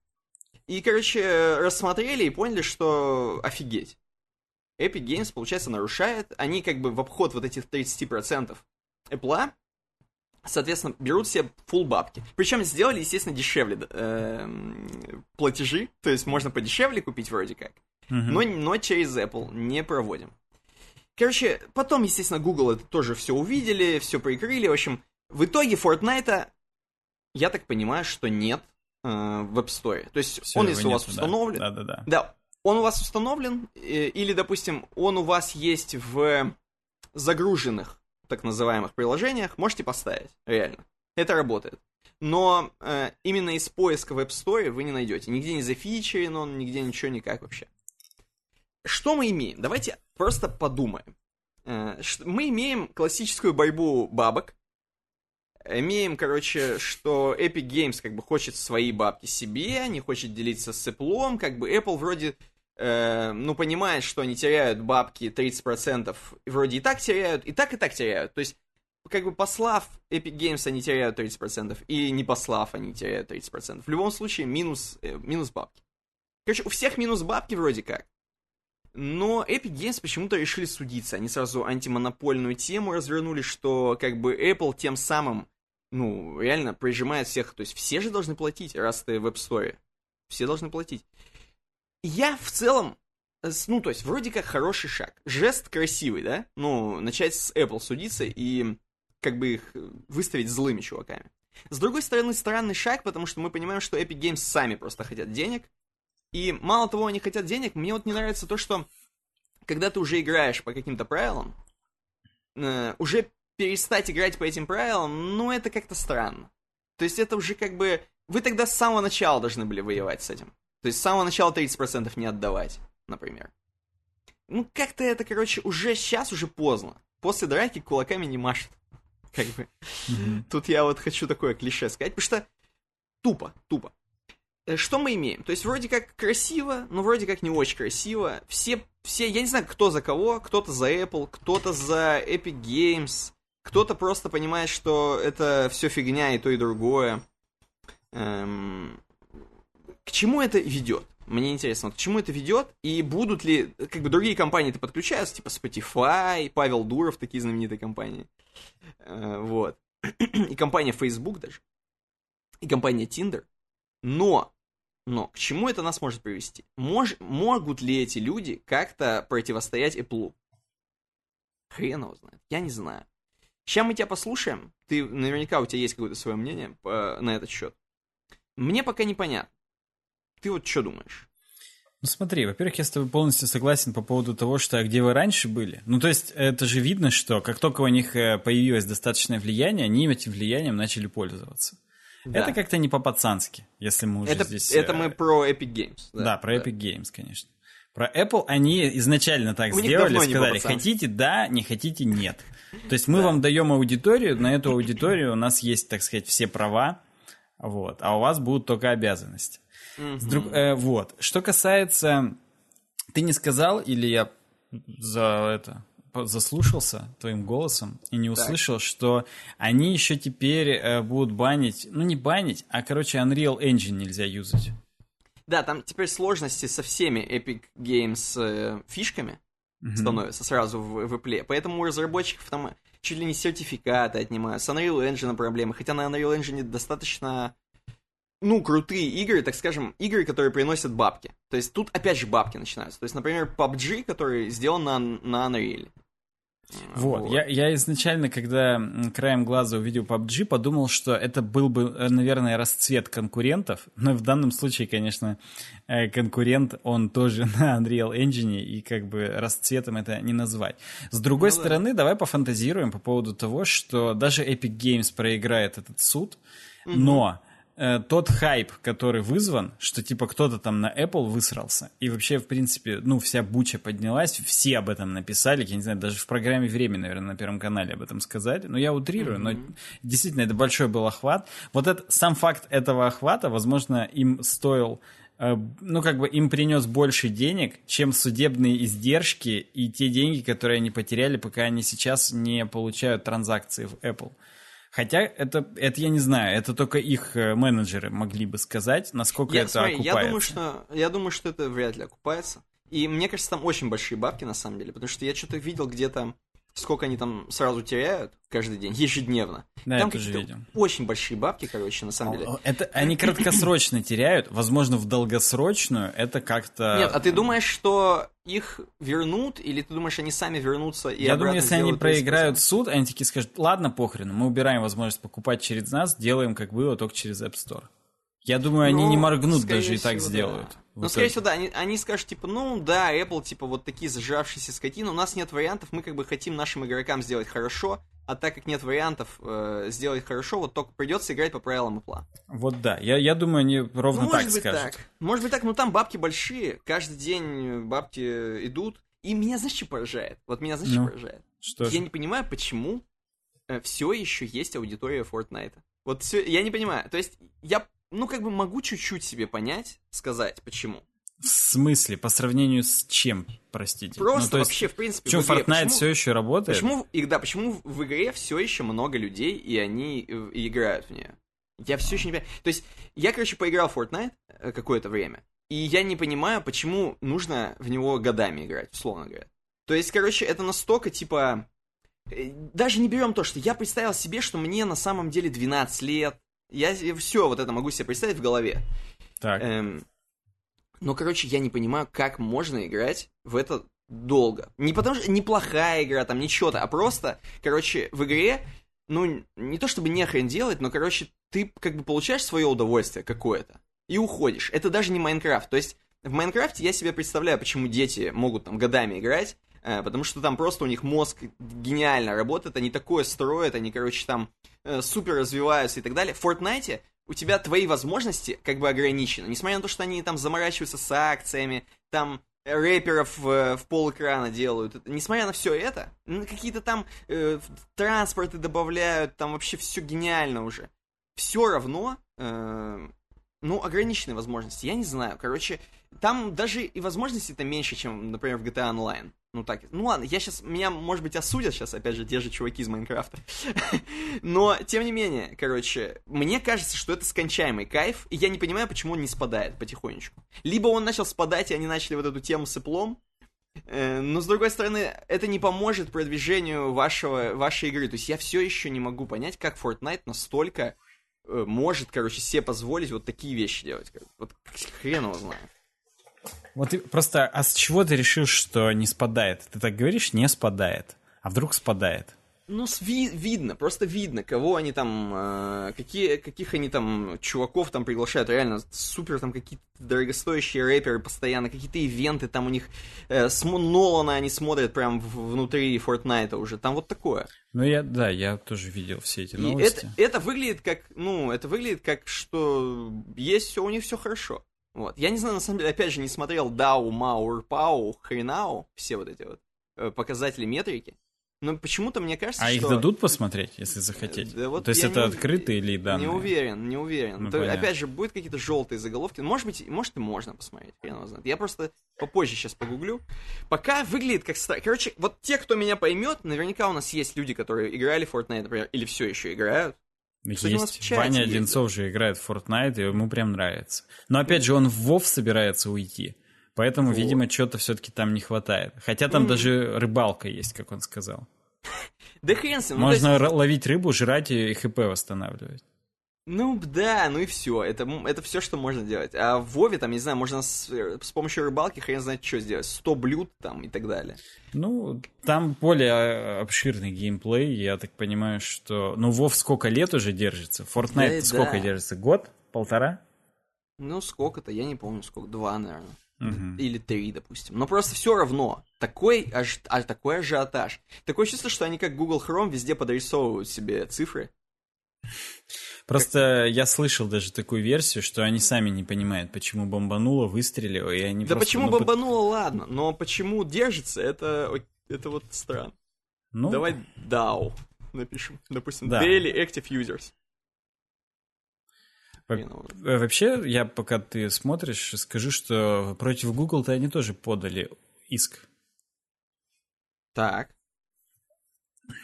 И, короче, рассмотрели и поняли, что офигеть. Epic Games, получается, нарушает. Они как бы в обход вот этих 30% Apple, соответственно, берут себе full бабки. Причем сделали, естественно, дешевле эм, платежи, то есть можно подешевле купить вроде как, Мгм. но, но через Apple не проводим. Короче, потом, естественно, Google это тоже все увидели, все прикрыли. В общем, в итоге Fortnite, я так понимаю, что нет э, в App Store. То есть Всё, он, если у вас нету, да. установлен, Да-да-да. да, он у вас установлен, э, или, допустим, он у вас есть в загруженных, так называемых, приложениях, можете поставить, реально. Это работает. Но э, именно из поиска в App Store вы не найдете. Нигде не зафичерен он, нигде ничего никак вообще. Что мы имеем? Давайте просто подумаем. Э, мы имеем классическую борьбу бабок. Имеем, короче, что Epic Games как бы хочет свои бабки себе, не хочет делиться с Apple, как бы Apple вроде, э, ну, понимает, что они теряют бабки 30%, и вроде и так теряют, и так, и так теряют. То есть, как бы послав Epic Games, они теряют 30%, и не послав, они теряют 30%. В любом случае, минус, э, минус бабки. Короче, у всех минус бабки вроде как. Но Epic Games почему-то решили судиться. Они сразу антимонопольную тему развернули, что как бы Apple тем самым, ну, реально прижимает всех. То есть все же должны платить, раз ты в App Store. Все должны платить. Я в целом, э, ну, то есть вроде как хороший шаг. Жест красивый, да? Ну, начать с Apple судиться и как бы их э, выставить злыми чуваками. С другой стороны, странный шаг, потому что мы понимаем, что Epic Games сами просто хотят денег. И мало того, они хотят денег, мне вот не нравится то, что когда ты уже играешь по каким-то правилам, э, уже перестать играть по этим правилам, ну, это как-то странно. То есть это уже как бы... Вы тогда с самого начала должны были воевать с этим. То есть с самого начала 30% не отдавать, например. Ну, как-то это, короче, уже сейчас уже поздно. После драки кулаками не машет. Как бы. Тут я вот хочу такое клише сказать, потому что тупо, тупо. Э, Что мы имеем? То есть вроде как красиво, но вроде как не очень красиво. Все, все, я не знаю, кто за кого, кто-то за Apple, кто-то за Epic Games, кто-то просто понимает, что это все фигня и то, и другое. Эм, К чему это ведет? Мне интересно, вот к чему это ведет, и будут ли, как бы, другие компании-то подключаются, типа Spotify, Павел Дуров, такие знаменитые компании. Э, Вот. И компания Facebook даже. И компания Tinder. Но, но, к чему это нас может привести? Мож, могут ли эти люди как-то противостоять Apple? Хрен его знает. Я не знаю. Сейчас мы тебя послушаем. Ты, наверняка у тебя есть какое-то свое мнение по- на этот счет. Мне пока непонятно. Ты вот что думаешь? Ну смотри, во-первых, я с тобой полностью согласен по поводу того, что а где вы раньше были. Ну то есть это же видно, что как только у них э, появилось достаточное влияние, они этим влиянием начали пользоваться. Да. Это как-то не по-пацански, если мы уже это, здесь... Это мы про Epic Games. Да, да про Epic Games, конечно. Про Apple они изначально так У сделали, сказали, хотите да, не хотите нет. То есть мы да. вам даем аудиторию, на эту аудиторию у нас есть, так сказать, все права, вот, а у вас будут только обязанности. Mm-hmm. Друг, э, вот. Что касается, ты не сказал или я за это заслушался твоим голосом и не услышал, так. что они еще теперь э, будут банить, ну не банить, а короче Unreal Engine нельзя юзать. Да, там теперь сложности со всеми Epic Games э, фишками mm-hmm. становятся сразу в, в Apple. Поэтому у разработчиков там чуть ли не сертификаты отнимают. С Unreal Engine проблемы. Хотя на Unreal Engine достаточно ну, крутые игры, так скажем, игры, которые приносят бабки. То есть тут опять же бабки начинаются. То есть, например, PUBG, который сделан на, на Unreal. Вот, вот. Я, я изначально, когда краем глаза увидел PUBG, подумал, что это был бы, э, наверное, расцвет конкурентов, но в данном случае, конечно, э, конкурент, он тоже на Unreal Engine, и как бы расцветом это не назвать. С другой ну, стороны, да. давай пофантазируем по поводу того, что даже Epic Games проиграет этот суд, угу. но Э, тот хайп, который вызван, что типа кто-то там на Apple высрался, и вообще, в принципе, ну, вся буча поднялась, все об этом написали, я не знаю, даже в программе «Время», наверное, на Первом канале об этом сказали, но я утрирую, mm-hmm. но действительно, это большой был охват. Вот это, сам факт этого охвата, возможно, им стоил э, ну, как бы им принес больше денег, чем судебные издержки и те деньги, которые они потеряли, пока они сейчас не получают транзакции в Apple. Хотя это, это я не знаю, это только их э, менеджеры могли бы сказать, насколько я, это смотри, окупается. Я думаю, что, я думаю, что это вряд ли окупается. И мне кажется, там очень большие бабки на самом деле, потому что я что-то видел где-то сколько они там сразу теряют каждый день, ежедневно. Да, там какие-то очень большие бабки, короче, на самом деле. Это они краткосрочно теряют, возможно, в долгосрочную это как-то... Нет, а ты думаешь, что их вернут, или ты думаешь, они сами вернутся и Я думаю, если они проиграют суд, они такие скажут, ладно, похрен, мы убираем возможность покупать через нас, делаем как было, только через App Store. Я думаю, они ну, не моргнут даже и так сделают. Да. Ну, скорее всего, да, они, они скажут, типа, ну, да, Apple, типа, вот такие зажравшиеся скотины, у нас нет вариантов, мы как бы хотим нашим игрокам сделать хорошо, а так как нет вариантов э, сделать хорошо, вот только придется играть по правилам Apple. Вот да, я, я думаю, они ровно ну, так может быть скажут. Так. Может быть так, но там бабки большие, каждый день бабки идут, и меня, знаешь, что поражает? Вот меня, знаешь, ну, что поражает? Что я же? не понимаю, почему э, все еще есть аудитория Fortnite. Вот все, я не понимаю. То есть я ну, как бы могу чуть-чуть себе понять, сказать, почему. В смысле? По сравнению с чем, простите? Просто ну, то есть, вообще, в принципе, Почему в игре, Fortnite почему, все еще работает? Почему, и, да, почему в игре все еще много людей, и они э, и играют в нее? Я все еще не понимаю. То есть, я, короче, поиграл в Fortnite э, какое-то время, и я не понимаю, почему нужно в него годами играть, условно говоря. То есть, короче, это настолько, типа... Э, даже не берем то, что я представил себе, что мне на самом деле 12 лет, я, я все вот это могу себе представить в голове. Так. Эм, но, короче, я не понимаю, как можно играть в это долго. Не потому что неплохая игра, там, ничего-то, а просто, короче, в игре, ну, не то чтобы не хрен делать, но, короче, ты как бы получаешь свое удовольствие какое-то и уходишь. Это даже не Майнкрафт. То есть в Майнкрафте я себе представляю, почему дети могут там годами играть, э, потому что там просто у них мозг гениально работает, они такое строят, они, короче, там Э, супер развиваются и так далее. В Fortnite у тебя твои возможности как бы ограничены. Несмотря на то, что они там заморачиваются с акциями, там рэперов в, в пол делают. Несмотря на все это, какие-то там э, транспорты добавляют, там вообще все гениально уже. Все равно, э, ну, ограниченные возможности. Я не знаю. Короче, там даже и возможности-то меньше, чем, например, в GTA Online. Ну так, ну ладно, я сейчас, меня, может быть, осудят сейчас, опять же, те же чуваки из Майнкрафта. Но, тем не менее, короче, мне кажется, что это скончаемый кайф, и я не понимаю, почему он не спадает потихонечку. Либо он начал спадать, и они начали вот эту тему с Эплом, э, но, с другой стороны, это не поможет продвижению вашего, вашей игры. То есть я все еще не могу понять, как Fortnite настолько э, может, короче, себе позволить вот такие вещи делать. Вот хрен его знает. Вот просто, а с чего ты решил, что не спадает? Ты так говоришь, не спадает. А вдруг спадает? Ну, ви- видно, просто видно, кого они там, э, какие, каких они там чуваков там приглашают, реально супер там какие-то дорогостоящие рэперы постоянно, какие-то ивенты там у них, э, с Нолана они смотрят прям внутри Фортнайта уже, там вот такое. Ну, я, да, я тоже видел все эти И новости. это, это выглядит как, ну, это выглядит как, что есть все, у них все хорошо. Вот. Я не знаю, на самом деле, опять же, не смотрел Дау, Мау, Рпау, Хренау, все вот эти вот э, показатели метрики. Но почему-то мне кажется, А что... их дадут посмотреть, если захотеть? Да вот То есть это не- открытые ли данные? Не уверен, не уверен. Ну, То- понятно. опять же, будут какие-то желтые заголовки. Может быть, может и можно посмотреть, хрен его знает. Я просто попозже сейчас погуглю. Пока выглядит как... Короче, вот те, кто меня поймет, наверняка у нас есть люди, которые играли в Fortnite, например, или все еще играют. Кстати, у нас в Есть. Ваня есть. Одинцов же играет в Fortnite, и ему прям нравится. Но опять же, он в WoW собирается уйти. Поэтому, Вот. видимо, чего-то все-таки там не хватает. Хотя там Мгм. даже рыбалка есть, как он сказал. Да хрен с ним. ну, Можно ловить рыбу, жрать и ХП восстанавливать. Ну да, ну и все. Это, это все, что можно делать. А в Вове, там, не знаю, можно с, э, с помощью рыбалки хрен знает что сделать. 100 блюд там и так далее. Ну, там более э, обширный геймплей, я так понимаю, что... Ну, Вов сколько лет уже держится? Fortnite Да, сколько да. держится? Год? Полтора? Ну, сколько-то, я не помню, сколько. Два, наверное. Мгм. Или три, допустим. Но просто все равно. Такой, аж, а, такой ажиотаж. Такое чувство, что они как Google Chrome везде подрисовывают себе цифры. Просто я слышал даже такую версию, что они сами не понимают, почему бомбануло, выстрелило, и они да просто, почему ну, бомбануло, ладно. Но почему держится, это, это вот странно. Ну, Давай DAO напишем. Допустим, Да. Daily Active Users. Во- знает. э, Вообще, я пока ты смотришь, скажу, что против Google-то они тоже подали иск. Так.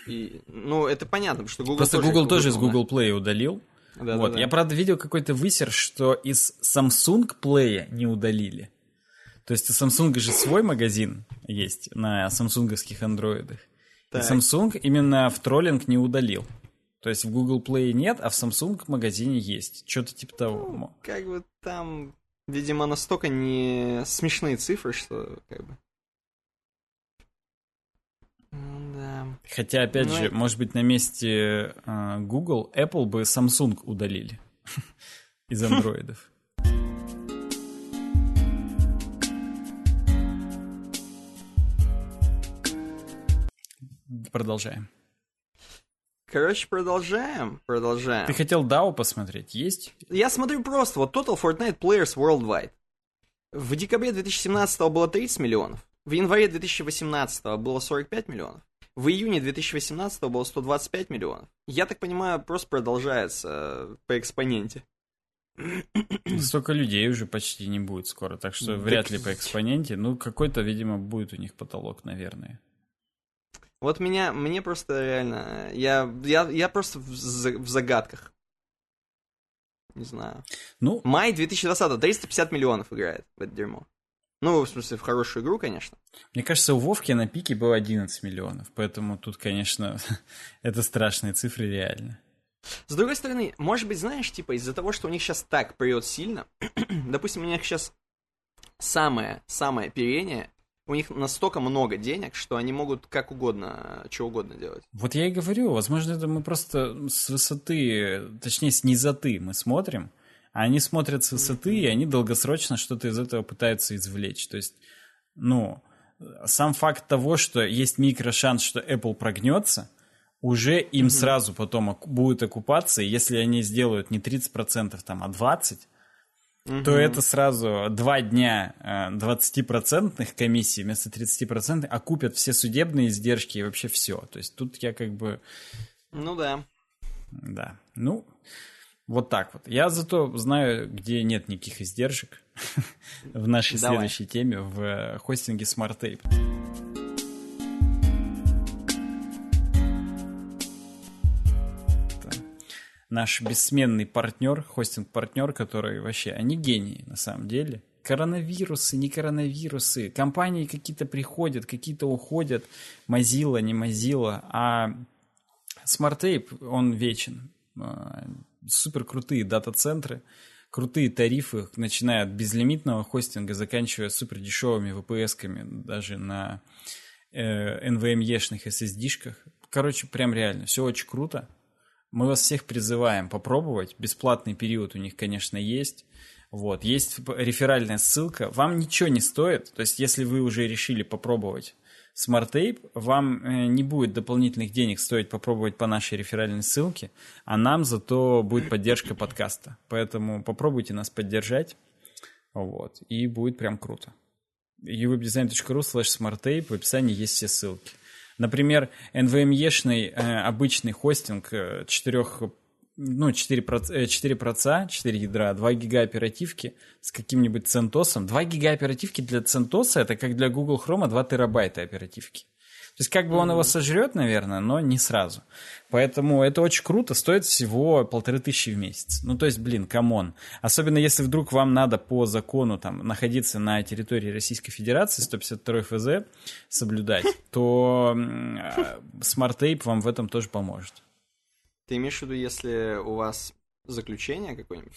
И, ну, это понятно, потому что Google Просто тоже Google тоже из Google Play удалил. да? Вот. да, да. Я, правда, видел какой-то высер, что из Samsung Play не удалили. То есть у Samsung же свой магазин есть на самсунговских андроидах. И. Samsung именно в троллинг не удалил. То есть в Google Play нет, а в Samsung магазине есть. Что-то типа того. Ну, как бы там, видимо, настолько не смешные цифры, что как бы... Хотя, опять Ну, же, может быть, на месте э, Google, Apple бы Samsung удалили из андроидов. Продолжаем. Короче, продолжаем, продолжаем. Ты хотел DAO посмотреть? Есть? Я смотрю просто, вот Total Fortnite Players Worldwide. В декабре 2017 было 30 миллионов, в январе 2018 было 45 миллионов, в июне 2018 было 125 миллионов. Я так понимаю, просто продолжается э, по экспоненте. Столько людей уже почти не будет скоро, так что Так вряд ли по экспоненте. Ну, какой-то, видимо, будет у них потолок, наверное. Вот меня, мне просто реально, я, я, я просто в, в загадках. Не знаю. Ну, Май 2020 350 миллионов играет в это дерьмо. Ну, в смысле, в хорошую игру, конечно. Мне кажется, у Вовки на пике было 11 миллионов, поэтому тут, конечно, это страшные цифры реально. С другой стороны, может быть, знаешь, типа из-за того, что у них сейчас так прет сильно, допустим, у них сейчас самое, самое оперение, у них настолько много денег, что они могут как угодно, что угодно делать. Вот я и говорю, возможно, это мы просто с высоты, точнее, с низоты мы смотрим, они смотрят с высоты, и они долгосрочно что-то из этого пытаются извлечь. То есть, ну, сам факт того, что есть микрошанс, что Apple прогнется, уже им сразу потом будет окупаться, и если они сделают не 30%, там, а 20%, то это сразу два дня э, 20% комиссии вместо 30% окупят все судебные издержки и вообще все. То есть тут я как бы, Ну да. да, ну, вот так вот. Я зато знаю, где нет никаких издержек в нашей Давай. следующей теме, в э, хостинге SmartTape. Наш бессменный партнер, хостинг-партнер, который вообще, они гении на самом деле. Коронавирусы, не коронавирусы, компании какие-то приходят, какие-то уходят, Mozilla, не Mozilla, а SmartTape, он вечен. Супер крутые дата-центры, крутые тарифы, начиная от безлимитного хостинга, заканчивая супер дешевыми VPS-ками, даже на э, NVMe-шных SSD-шках. короче, прям реально, все очень круто. Мы вас всех призываем попробовать. Бесплатный период у них, конечно, есть. Вот, есть реферальная ссылка. Вам ничего не стоит. То есть, если вы уже решили попробовать Smart Tape, вам э, не будет дополнительных денег стоить попробовать по нашей реферальной ссылке, а нам зато будет поддержка подкаста. Поэтому попробуйте нас поддержать. Вот, и будет прям круто. uwebdesign.ru slash smarttape в описании есть все ссылки. Например, NVMe-шный э, обычный хостинг э, 4 ну, 4, проца, 4 проца, 4 ядра, 2 гига оперативки с каким-нибудь центосом. 2 гига оперативки для центоса это как для Google Chrome 2 терабайта оперативки. То есть как бы он его сожрет, наверное, но не сразу. Поэтому это очень круто, стоит всего полторы тысячи в месяц. Ну, то есть, блин, come on. Особенно если вдруг вам надо по закону там находиться на территории Российской Федерации, 152 ФЗ соблюдать, то Smart Tape вам в этом тоже поможет. Ты имеешь в виду, если у вас заключение какое-нибудь?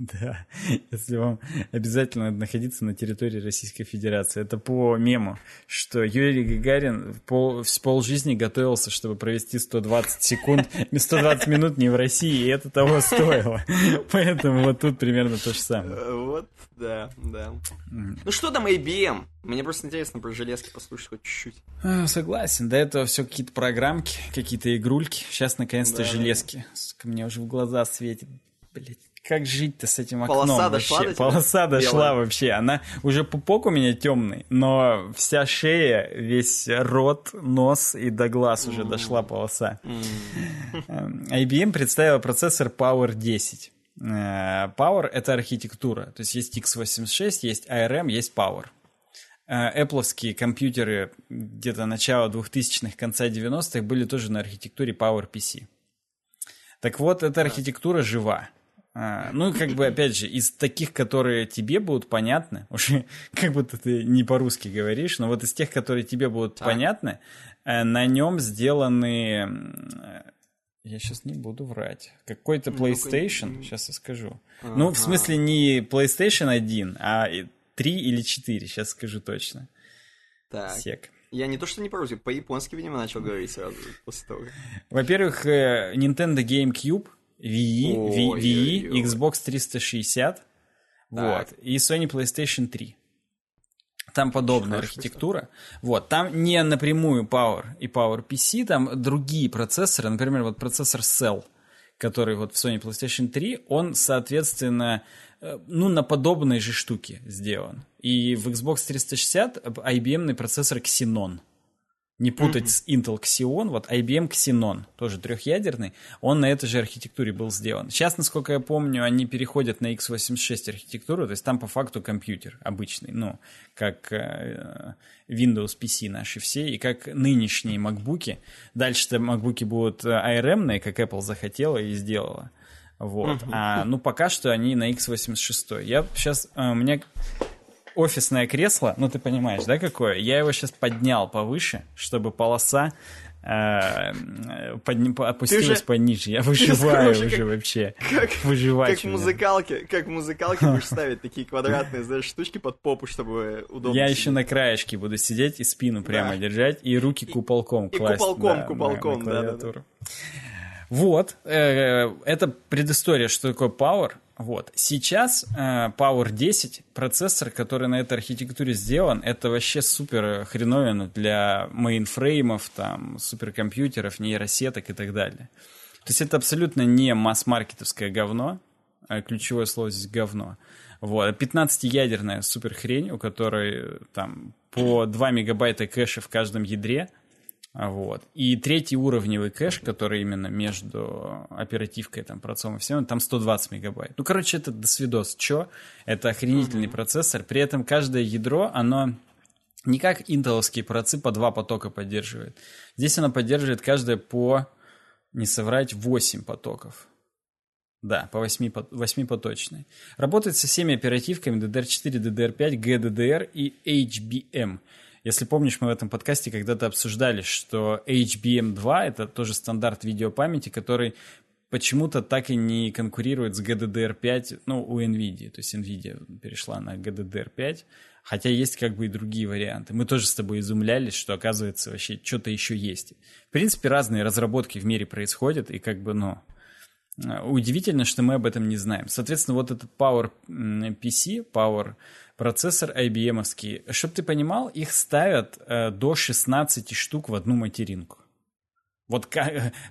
Да, если вам обязательно находиться на территории Российской Федерации. Это по мему, что Юрий Гагарин пол, пол жизни готовился, чтобы провести 120 секунд, 120 минут не в России, и это того стоило. Поэтому вот тут примерно то же самое. Э, вот, да, да. Ну что там IBM? Мне просто интересно про железки послушать хоть чуть-чуть. А, согласен, до этого все какие-то программки, какие-то игрульки. Сейчас наконец-то железки. Сука, мне уже в глаза светит. Блять как жить-то с этим окном Полоса вообще? дошла Полоса дошла вообще. Она уже пупок у меня темный, но вся шея, весь рот, нос и до глаз уже mm. дошла полоса. Mm. IBM представила процессор Power 10. Э, Power — это архитектура. То есть есть x86, есть ARM, есть Power. Э, Apple компьютеры где-то начала 2000-х, конца 90-х были тоже на архитектуре PowerPC. Так вот, эта архитектура жива. А, ну, как бы, опять же, из таких, которые тебе будут понятны, уже как будто ты не по-русски говоришь, но вот из тех, которые тебе будут а. понятны, э, на нем сделаны... Я сейчас не буду врать. Какой-то PlayStation, ну сейчас я скажу. А-га. Ну, в смысле, не PlayStation 1, а 3 или 4, сейчас скажу точно. Так. Сек. Я не то, что не по-русски, по-японски, видимо, начал говорить сразу после того. Во-первых, э, Nintendo GameCube Wii, Wii, Wii Xbox 360, вот, и Sony PlayStation 3. Там подобная Хорошо, архитектура. Вот, там не напрямую Power и Power PC, там другие процессоры, например, вот процессор Cell, который вот в Sony PlayStation 3, он, соответственно, э, ну, на подобной же штуке сделан. И в Xbox 360 IBM процессор Xenon – не путать mm-hmm. с Intel Xeon, вот IBM Xenon, тоже трехъядерный, он на этой же архитектуре был сделан. Сейчас, насколько я помню, они переходят на x86 архитектуру, то есть там по факту компьютер обычный, ну, как э, Windows PC наши все, и как нынешние MacBook. Дальше-то MacBook будут ARM, как Apple захотела и сделала. Вот. Uh-huh. А, ну, пока что они на x86. Я сейчас... Э, у меня офисное кресло, ну ты понимаешь, да, какое? Я его сейчас поднял повыше, чтобы полоса э, подни, опустилась же, пониже. Я выживаю уже как, вообще. Как, Выживать как в музыкалке, как в музыкалке будешь ставить такие квадратные, знаешь, штучки под попу, чтобы удобно Я еще на краешке буду сидеть и спину прямо держать, и руки куполком и, класть. И куполком, куполком, да, да. Вот, э, это предыстория, что такое Power. Вот. Сейчас э, Power 10 процессор, который на этой архитектуре сделан, это вообще супер хреновина для мейнфреймов, там, суперкомпьютеров, нейросеток и так далее. То есть это абсолютно не масс-маркетовское говно, а ключевое слово здесь говно. Вот. 15-ядерная суперхрень, у которой там по 2 мегабайта кэша в каждом ядре – вот. И третий уровневый кэш, который именно между оперативкой, там, процессором и всем, там 120 мегабайт. Ну, короче, это до свидос. Чё? Это охренительный mm-hmm. процессор. При этом каждое ядро, оно не как интеловские процы по два потока поддерживает. Здесь оно поддерживает каждое по, не соврать, 8 потоков. Да, по 8, 8 поточной. Работает со всеми оперативками DDR4, DDR5, GDDR и HBM. Если помнишь, мы в этом подкасте когда-то обсуждали, что HBM2 — это тоже стандарт видеопамяти, который почему-то так и не конкурирует с GDDR5, ну, у NVIDIA. То есть NVIDIA перешла на GDDR5, Хотя есть как бы и другие варианты. Мы тоже с тобой изумлялись, что оказывается вообще что-то еще есть. В принципе, разные разработки в мире происходят, и как бы, ну, удивительно, что мы об этом не знаем. Соответственно, вот этот Power PC, Power процессор IBM-овский, чтобы ты понимал, их ставят э, до 16 штук в одну материнку. Вот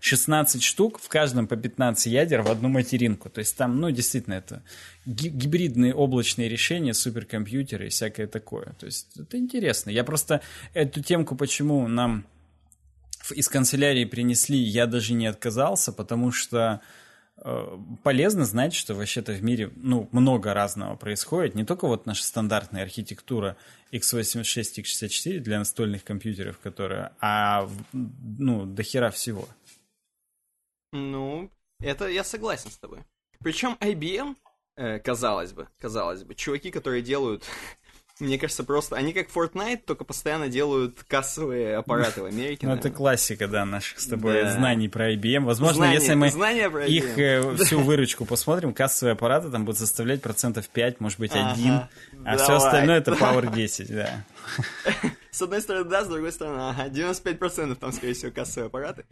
16 штук, в каждом по 15 ядер в одну материнку. То есть там, ну, действительно, это гибридные облачные решения, суперкомпьютеры и всякое такое. То есть это интересно. Я просто эту темку, почему нам из канцелярии принесли, я даже не отказался, потому что полезно знать, что вообще-то в мире ну, много разного происходит. Не только вот наша стандартная архитектура x86, x64 для настольных компьютеров, которые, а ну, до хера всего. Ну, это я согласен с тобой. Причем IBM, э, казалось бы, казалось бы, чуваки, которые делают мне кажется, просто они как Fortnite, только постоянно делают кассовые аппараты в Америке. Ну, это классика, да, наших с тобой да. знаний про IBM. Возможно, знания, если мы их э, всю выручку посмотрим, кассовые аппараты там будут составлять процентов 5, может быть, 1, ага. а Давай. все остальное это Power 10, да. С одной стороны, да, с другой стороны, ага, 95% там, скорее всего, кассовые аппараты.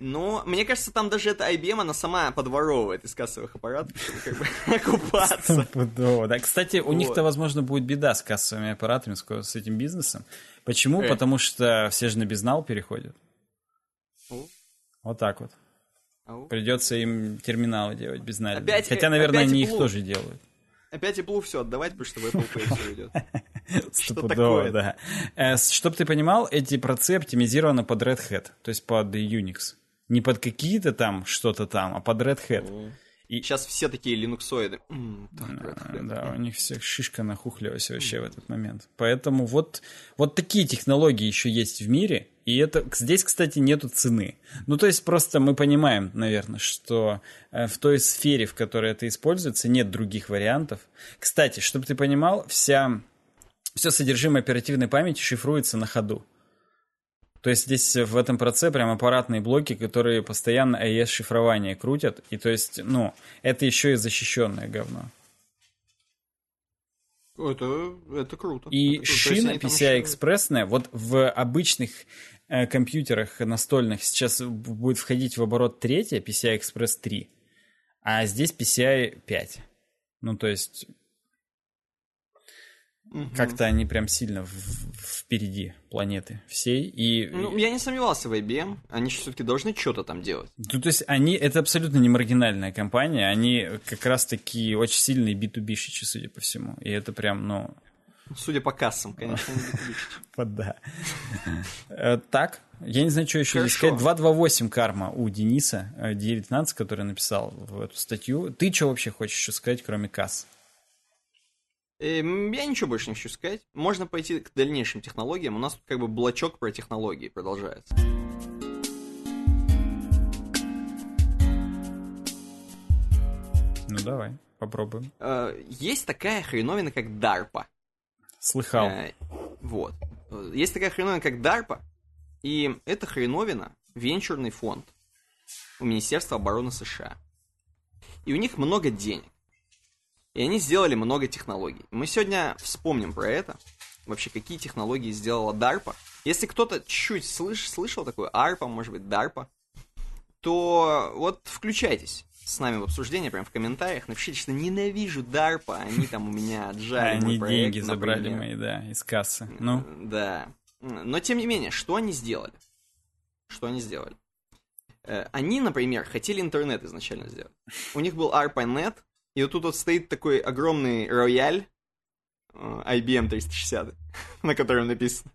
Но мне кажется, там даже эта IBM, она сама подворовывает из кассовых аппаратов, чтобы как бы окупаться. Да. Кстати, у них-то, возможно, будет беда с кассовыми аппаратами, с этим бизнесом. Почему? Э. Потому что все же на безнал переходят. Вот так вот. Придется им терминалы делать без Опять, Хотя, наверное, они их тоже делают. Опять Apple все отдавать, потому что в Apple Pay все идет. Что такое? да. Э, Чтобы ты понимал, эти процы оптимизированы под Red Hat, то есть под Unix. Не под какие-то там что-то там, а под Red Hat. И... Сейчас все такие линуксоиды. да, да, у них всех шишка нахухлилась вообще в этот момент. Поэтому вот, вот такие технологии еще есть в мире, и это здесь, кстати, нету цены. Ну, то есть просто мы понимаем, наверное, что э, в той сфере, в которой это используется, нет других вариантов. Кстати, чтобы ты понимал, вся, все содержимое оперативной памяти шифруется на ходу. То есть здесь в этом процессе прям аппаратные блоки, которые постоянно AES-шифрование крутят. И то есть, ну, это еще и защищенное говно. Это, это круто. И это шина PCI-экспрессная, вот в обычных э, компьютерах настольных сейчас будет входить в оборот третья PCI-Express 3, а здесь PCI 5. Ну, то есть Угу. Как-то они прям сильно в, впереди планеты всей. И... Ну, я не сомневался в IBM. Они все-таки должны что-то там делать. Ну, то есть они, это абсолютно не маргинальная компания. Они как раз-таки очень сильные B2B-щичи, судя по всему. И это прям, ну... Судя по кассам, конечно, Вот да. Э, так, я не знаю, что еще здесь сказать. 228 карма у Дениса, 19, э, который написал в эту статью. Ты что вообще хочешь еще сказать, кроме касс? Эм, я ничего больше не хочу сказать. Можно пойти к дальнейшим технологиям. У нас тут как бы блочок про технологии продолжается. Ну давай, попробуем. Э, есть такая хреновина, как DARPA. Слыхал. Э, вот. Есть такая хреновина, как DARPA. И эта хреновина венчурный фонд у Министерства обороны США. И у них много денег. И они сделали много технологий. Мы сегодня вспомним про это. Вообще, какие технологии сделала DARPA. Если кто-то чуть-чуть слыш, слышал такое ARPA, может быть, DARPA, то вот включайтесь с нами в обсуждение, прям в комментариях. Напишите, что ненавижу DARPA, они там у меня отжали Они деньги забрали мои, да, из кассы. Ну? Да. Но, тем не менее, что они сделали? Что они сделали? Э, они, например, хотели интернет изначально сделать. У них был ARPANET, и вот тут вот стоит такой огромный рояль, э, IBM 360, на котором написано.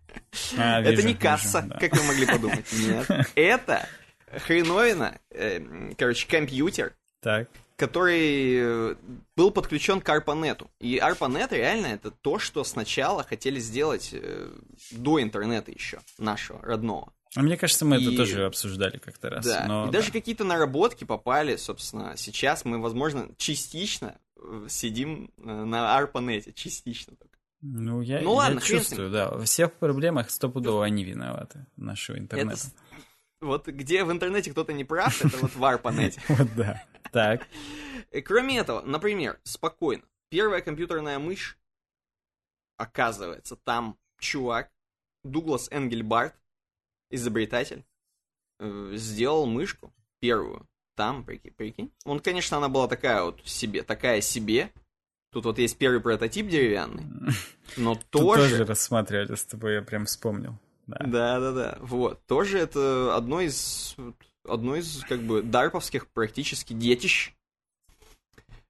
А, вижу, это не касса, вижу, да. как вы могли подумать. Нет. Это хреновина, э, короче, компьютер, так. который э, был подключен к ARPANET. И ARPANET реально это то, что сначала хотели сделать до интернета еще, нашего, родного. А мне кажется, мы и... это тоже обсуждали как-то раз. Да, но, и да. даже какие-то наработки попали, собственно, сейчас мы, возможно, частично э, сидим э, на ARPANET, частично только. Ну, я, ну, ладно, я чувствую, да. Во всех проблемах стопудово они виноваты, нашего интернета. Это... Вот где в интернете кто-то не прав, это вот в ARPANET. Вот да. Так. Кроме этого, например, спокойно, первая компьютерная мышь оказывается, там чувак, Дуглас Энгельбарт, изобретатель, э, сделал мышку первую. Там, прикинь, прикинь. Он, конечно, она была такая вот себе, такая себе. Тут вот есть первый прототип деревянный. Но Тут тоже... тоже рассматривали с тобой, я прям вспомнил. Да. Да, да, да. Вот. Тоже это одно из одно из, как бы, дарповских практически детищ.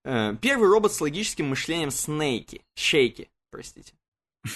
Э, Первый робот с логическим мышлением Снейки. Шейки, простите.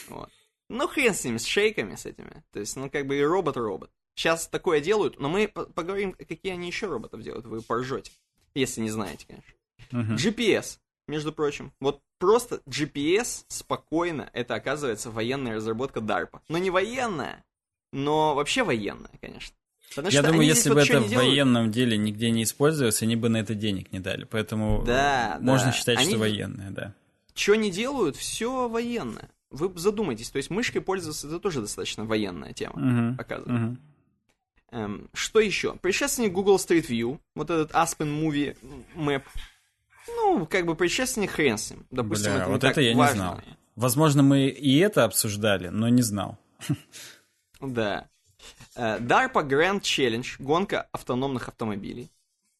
Вот. Ну, хрен с ними, с шейками, с этими. То есть, ну, как бы и робот-робот. Сейчас такое делают, но мы по- поговорим, какие они еще роботов делают, вы поржете. Если не знаете, конечно. Мгм. GPS, между прочим. Вот просто GPS спокойно, это оказывается военная разработка DARPA. Но не военная, но вообще военная, конечно. Потому Я думаю, если бы это в делают? военном деле нигде не использовалось, они бы на это денег не дали. Поэтому Да, можно да. считать, Они- что военное, да. Что не делают, все военное. Вы задумайтесь, то есть мышкой пользоваться это тоже достаточно военная тема, Мгм. оказывается. Мгм. Эм, что еще? Предшественник Google Street View, вот этот Aspen Movie Map. Ну, как бы предшественник хрен с ним. Допустим, Бля, это не вот так это я важно. не знал. Возможно, мы и это обсуждали, но не знал. Да. Э, DARPA Grand Challenge, гонка автономных автомобилей.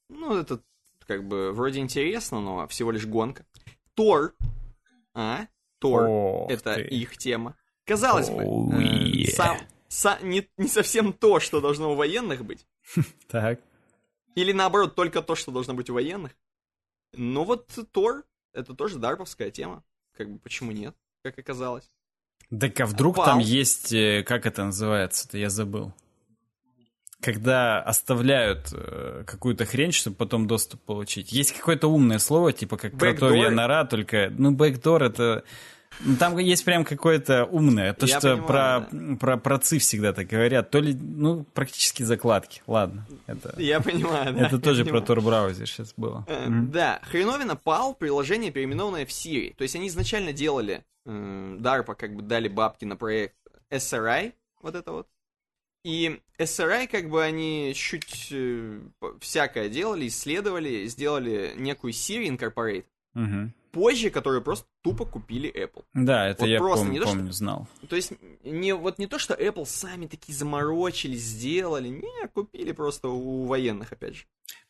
Ну, это как бы вроде интересно, но всего лишь гонка. Тор. А? Тор. Это ты. их тема. Казалось бы, Oh, э, yeah. сам, са- не, не совсем то, что должно у военных быть. Так. Или наоборот, только то, что должно быть у военных. Но вот Тор, это тоже дарповская тема. Как бы почему нет, как оказалось. Так а вдруг Вау. там есть, э, как это называется-то, я забыл. Когда оставляют э, какую-то хрень, чтобы потом доступ получить. Есть какое-то умное слово, типа как кротовья Бэкдоры? нора, только... Ну, бэкдор это... ну, Там есть прям какое-то умное. То, Я что понимаю, про, про процы всегда так говорят. То ли, ну, практически закладки. Ладно. Это, Я понимаю, да. это тоже про понимаю. Tor браузер сейчас было. Э. Да, хреновина пал, приложение, переименованное в Siri. То есть они изначально делали, э, DARPA как бы дали бабки на проект SRI, вот это вот. И SRI как бы они чуть э, всякое делали, исследовали, сделали некую Siri Incorporate. Мгм. Позже, которую просто тупо купили Apple. Да, это Вот я просто пом- не то, что- помню, знал. То есть не, вот не то, что Apple сами такие заморочились, сделали. Не, купили просто у военных, опять же.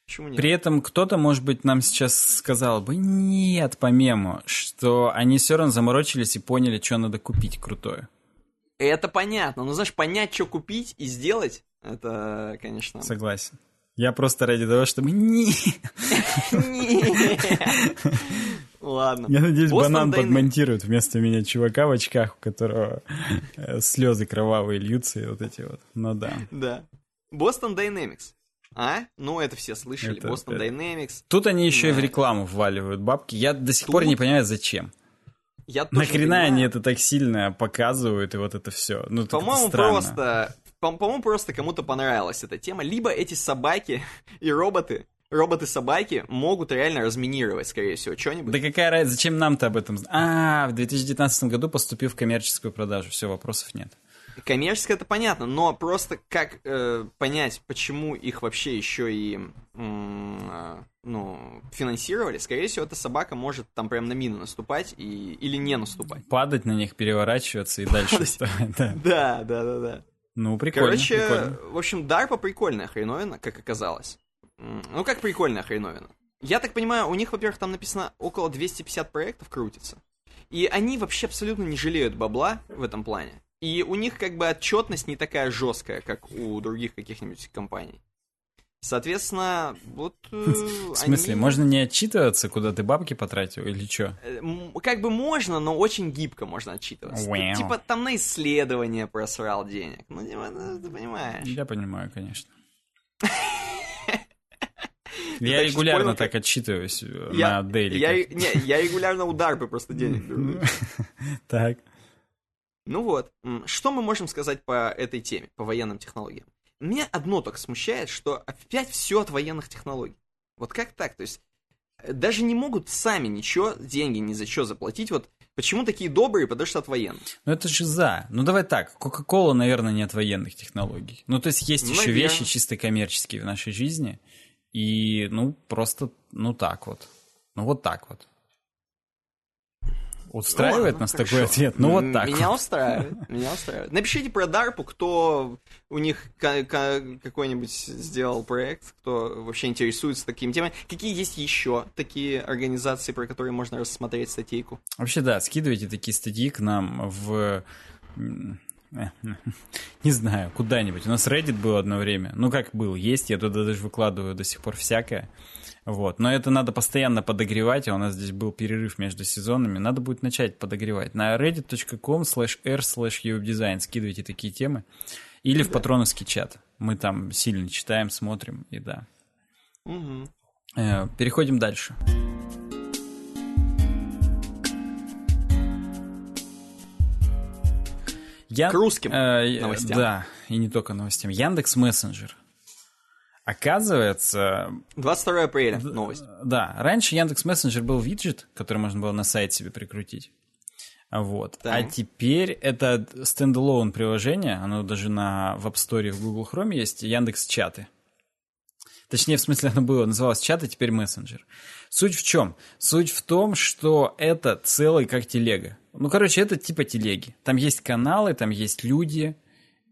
Почему нет? При этом кто-то, может быть, нам сейчас сказал бы, нет, по мему, что они все равно заморочились и поняли, что надо купить крутое. Это понятно. Но знаешь, понять, что купить и сделать, это, конечно... Согласен. Я просто ради того, чтобы... Не. Ладно. Я надеюсь, банан Dynamics- подмонтирует вместо меня чувака в очках, у которого э, слезы кровавые льются и вот эти вот. Ну да. Да. Boston Dynamics. А? Ну, это все слышали. Boston это- Dynamics. Тут они еще и в рекламу вваливают бабки. Я до сих Тут- пор не понимаю, зачем. Я тоже Нахрена они это так сильно показывают и вот это все? Ну, По-моему, просто... по- По-моему, просто кому-то понравилась эта тема. Либо эти собаки и роботы, роботы-собаки могут реально разминировать, скорее всего, что-нибудь. Да какая разница, зачем нам-то об этом? зн- А, в 2019 году поступил в коммерческую продажу. Все, вопросов нет. Коммерческое это понятно, но просто как э, понять, почему их вообще еще и э, ну, финансировали, скорее всего, эта собака может там прям на мину наступать и, или не наступать. Падать на них, переворачиваться и дальше Падать. вставать. Да. Да, да, да, да. Ну, прикольно, Короче, прикольно. в общем, DARPA прикольная хреновина, как оказалось. Ну, как прикольная хреновина. Я так понимаю, у них, во-первых, там написано около 250 проектов крутится. И они вообще абсолютно не жалеют бабла в этом плане. И у них как бы отчетность не такая жесткая, как у других каких-нибудь компаний. Соответственно, вот... э, В смысле, они- можно не отчитываться, куда ты бабки потратил или что? Э, Как бы можно, но очень гибко можно отчитываться. Вау. Типа там на исследование просрал денег. Ну, типа, ну, ты понимаешь. Я понимаю, конечно. Ты Я регулярно так отчитываюсь э, на дейли. я, регулярно у Дарпы просто денег. Так. Ну вот, что мы можем сказать по этой теме, по военным технологиям? Меня одно только смущает, что опять все от военных технологий. Вот как так? То есть э, даже не могут сами ничего, деньги ни за что заплатить. Вот почему такие добрые, потому что от военных. Ну это же за. Ну давай так, Кока-Кола, наверное, не от военных технологий. Ну то есть есть еще Наверно. вещи чисто коммерческие в нашей жизни. И, ну, просто, ну так вот. Ну вот так вот. Устраивает Ну, нас хорошо. такой ответ? Ну вот так. Меня вот. устраивает. Меня устраивает. Напишите про DARPу, кто у них ка- ка- какой-нибудь сделал проект, кто вообще интересуется такими темами. Какие есть еще такие организации, про которые можно рассмотреть статейку? Вообще, да, скидывайте такие статьи к нам в... э, Не знаю, куда-нибудь. У нас Reddit был одно время. Ну, как был, есть. Я туда даже выкладываю до сих пор всякое. Вот. Но это надо постоянно подогревать, а у нас здесь был перерыв между сезонами. Надо будет начать подогревать. На reddit.com slash r slash webdesign скидывайте такие темы. Или в патроновский чат. Мы там сильно читаем, смотрим, и да. Э, Переходим дальше. Я... К русским э, новостям. Да, и не только новостям. Яндекс Мессенджер. Оказывается, 22 апреля новость. да, раньше Яндекс Мессенджер был виджет, который можно было на сайт себе прикрутить. Вот. Так. А теперь это стендалон приложение, оно даже на в App Store в Google Chrome есть, Яндекс Чаты. Точнее, в смысле, оно было, называлось чат, а теперь мессенджер. Суть в чем? Суть в том, что это целый как телега. Ну, короче, это типа телеги. Там есть каналы, там есть люди,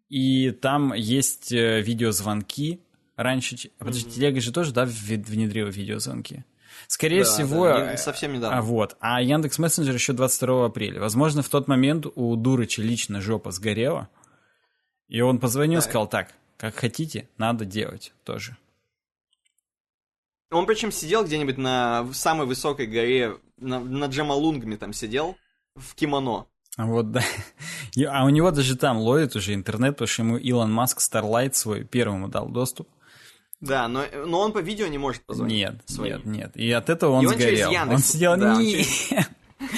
и там есть э, видеозвонки. Раньше... Подожди, телега же тоже, да, внедрила видеозвонки? Скорее Да, всего... да, не- совсем а недавно. вот. А Яндекс Мессенджер еще 22 апреля. Возможно, в тот момент у Дурыча лично жопа сгорела, и он позвонил Так. сказал, так, как хотите, надо делать тоже. Он причем сидел где-нибудь на самой высокой горе, на, над Джамалунгами там сидел, в кимоно. А Вот, да. А у него даже там ловит уже интернет, потому что ему Илон Маск Starlight свой первому дал доступ. Да, но, но он по видео не может позвонить. Нет, своим. нет, нет. И от этого он И он через сгорел. Яндекс. Он сидел, Да, «Нет».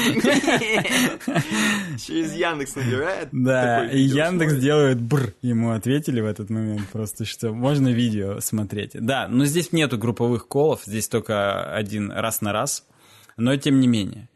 Через Яндекс набирает. Да, и Яндекс делает бр. Ему ответили в этот момент просто, что можно видео смотреть. Да, но здесь нету групповых колов, здесь только один раз на раз. Но тем не менее.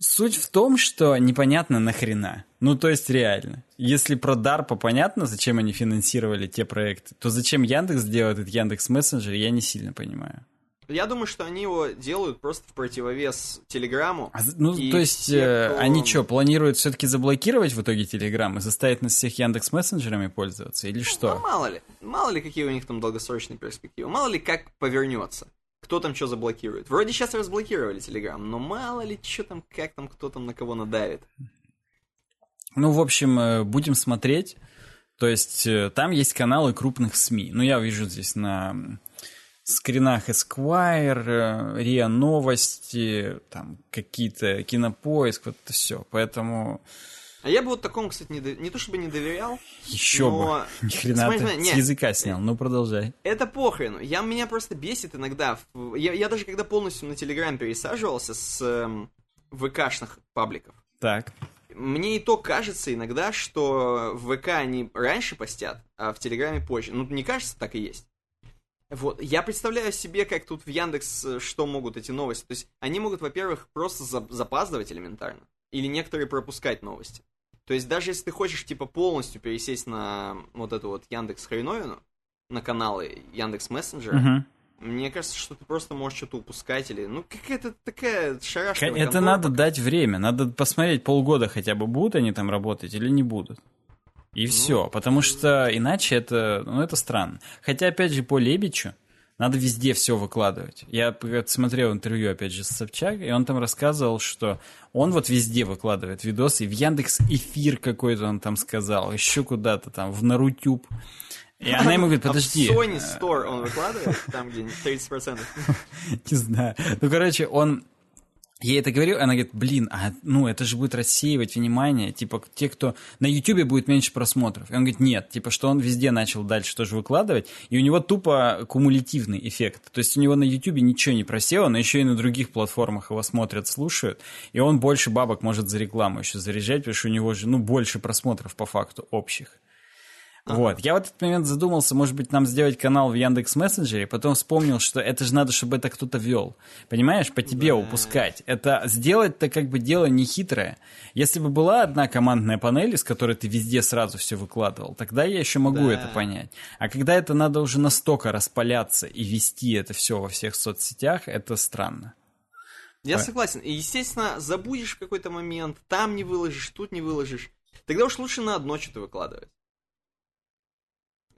Суть в том, что непонятно нахрена. Ну, то есть реально. Если про DARPA понятно, зачем они финансировали те проекты, то зачем Яндекс делает этот Яндекс Мессенджер, я не сильно понимаю. Я думаю, что они его делают просто в противовес Телеграмму. А ну, И то есть, все, э, кто- они что, планируют все-таки заблокировать в итоге Телеграм и заставить нас всех Яндекс Мессенджерами пользоваться? Или Ну, что? мало ли. Мало ли, какие у них там долгосрочные перспективы. Мало ли, как повернется. Кто там что заблокирует. Вроде сейчас разблокировали Телеграм, но мало ли, что там, как там, кто там на кого надавит. Ну, в общем, э, будем смотреть. То есть, э, там есть каналы крупных СМИ. Ну, я вижу здесь на скринах Esquire, э, РИА Новости, там какие-то кинопоиск, вот это все. Поэтому А я бы вот такому, кстати, не, до- не то чтобы не доверял, еще Но- бы. Ни хрена Смотри, ты смотри, с нет. языка снял. Ну, продолжай. Это похрен. Я, меня просто бесит иногда. Я, я даже когда полностью на Телеграм пересаживался с эм, ВКшных пабликов, Так. Мне и то кажется иногда, что в ВК они раньше постят, а в Телеграме позже. Ну, не кажется, так и есть. Вот, я представляю себе, как тут в Яндекс, э, что могут эти новости. То есть, они могут, во-первых, просто за- запаздывать элементарно. Или некоторые пропускать новости. То есть, даже если ты хочешь, типа, полностью пересесть на вот эту вот Яндекс Хреновину, на каналы Яндекс Мессенджера, Мгм. Мне кажется, что ты просто можешь что-то упускать или... Ну, какая-то такая шарашка. Это надо дать время. Надо посмотреть полгода хотя бы, будут они там работать или не будут. И все. Потому что иначе это, ну, это странно. Хотя, опять же, по Лебичу надо везде все выкладывать. Я смотрел интервью, опять же, с Собчак, и он там рассказывал, что он вот везде выкладывает видосы. И в Яндекс эфир какой-то он там сказал, еще куда-то там, в Нарутюб. И она ему говорит, подожди. А в Sony Store он выкладывает, там, где 30%. Не знаю. Ну, короче, он... Я это говорю, она говорит, блин, а ну это же будет рассеивать внимание, типа те, кто на Ютубе будет меньше просмотров. И он говорит, нет, типа что он везде начал дальше тоже выкладывать, и у него тупо кумулятивный эффект. То есть у него на Ютубе ничего не просело, но еще и на других платформах его смотрят, слушают, и он больше бабок может за рекламу еще заряжать, потому что у него же, ну, больше просмотров по факту общих. Вот. Я в этот момент задумался, может быть, нам сделать канал в Яндекс Мессенджере, потом вспомнил, что это же надо, чтобы это кто-то вел. Понимаешь, по тебе упускать. Это сделать-то как бы дело не хитрое. Если бы была одна командная панель, из которой ты везде сразу все выкладывал, тогда я еще могу Да. это понять. А когда это надо уже настолько распаляться и вести это все во всех соцсетях, это странно. Я согласен. И, естественно, забудешь в какой-то момент, там не выложишь, тут не выложишь. Тогда уж лучше на одно что-то выкладывать.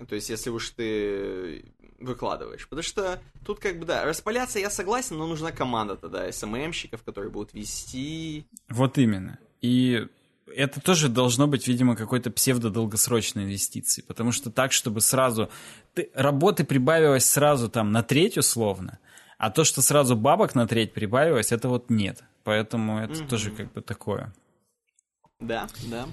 То есть, если уж ты выкладываешь. Потому что тут как бы, да, распаляться я согласен, но нужна команда тогда СММщиков, которые будут вести. Вот именно. И это тоже должно быть, видимо, какой-то псевдо-долгосрочной инвестиции, потому что так, чтобы сразу... Ты, работы прибавилось сразу там на треть условно, а то, что сразу бабок на треть прибавилось, это вот нет. Поэтому это mm-hmm. тоже как бы такое. Да, да.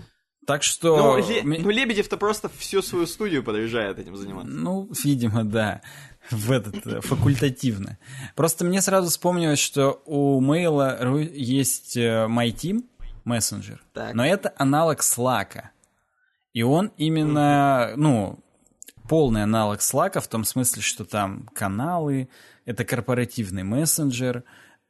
Так что... Ну, Ле... ну Лебедев-то просто всю свою студию подъезжает этим заниматься. Ну, видимо, да. В этот, э, факультативно. Просто мне сразу вспомнилось, что у Mail есть э, MyTeam, мессенджер. Так. Но это аналог Slack. И он именно, ну, полный аналог Slack в том смысле, что там каналы, это корпоративный мессенджер,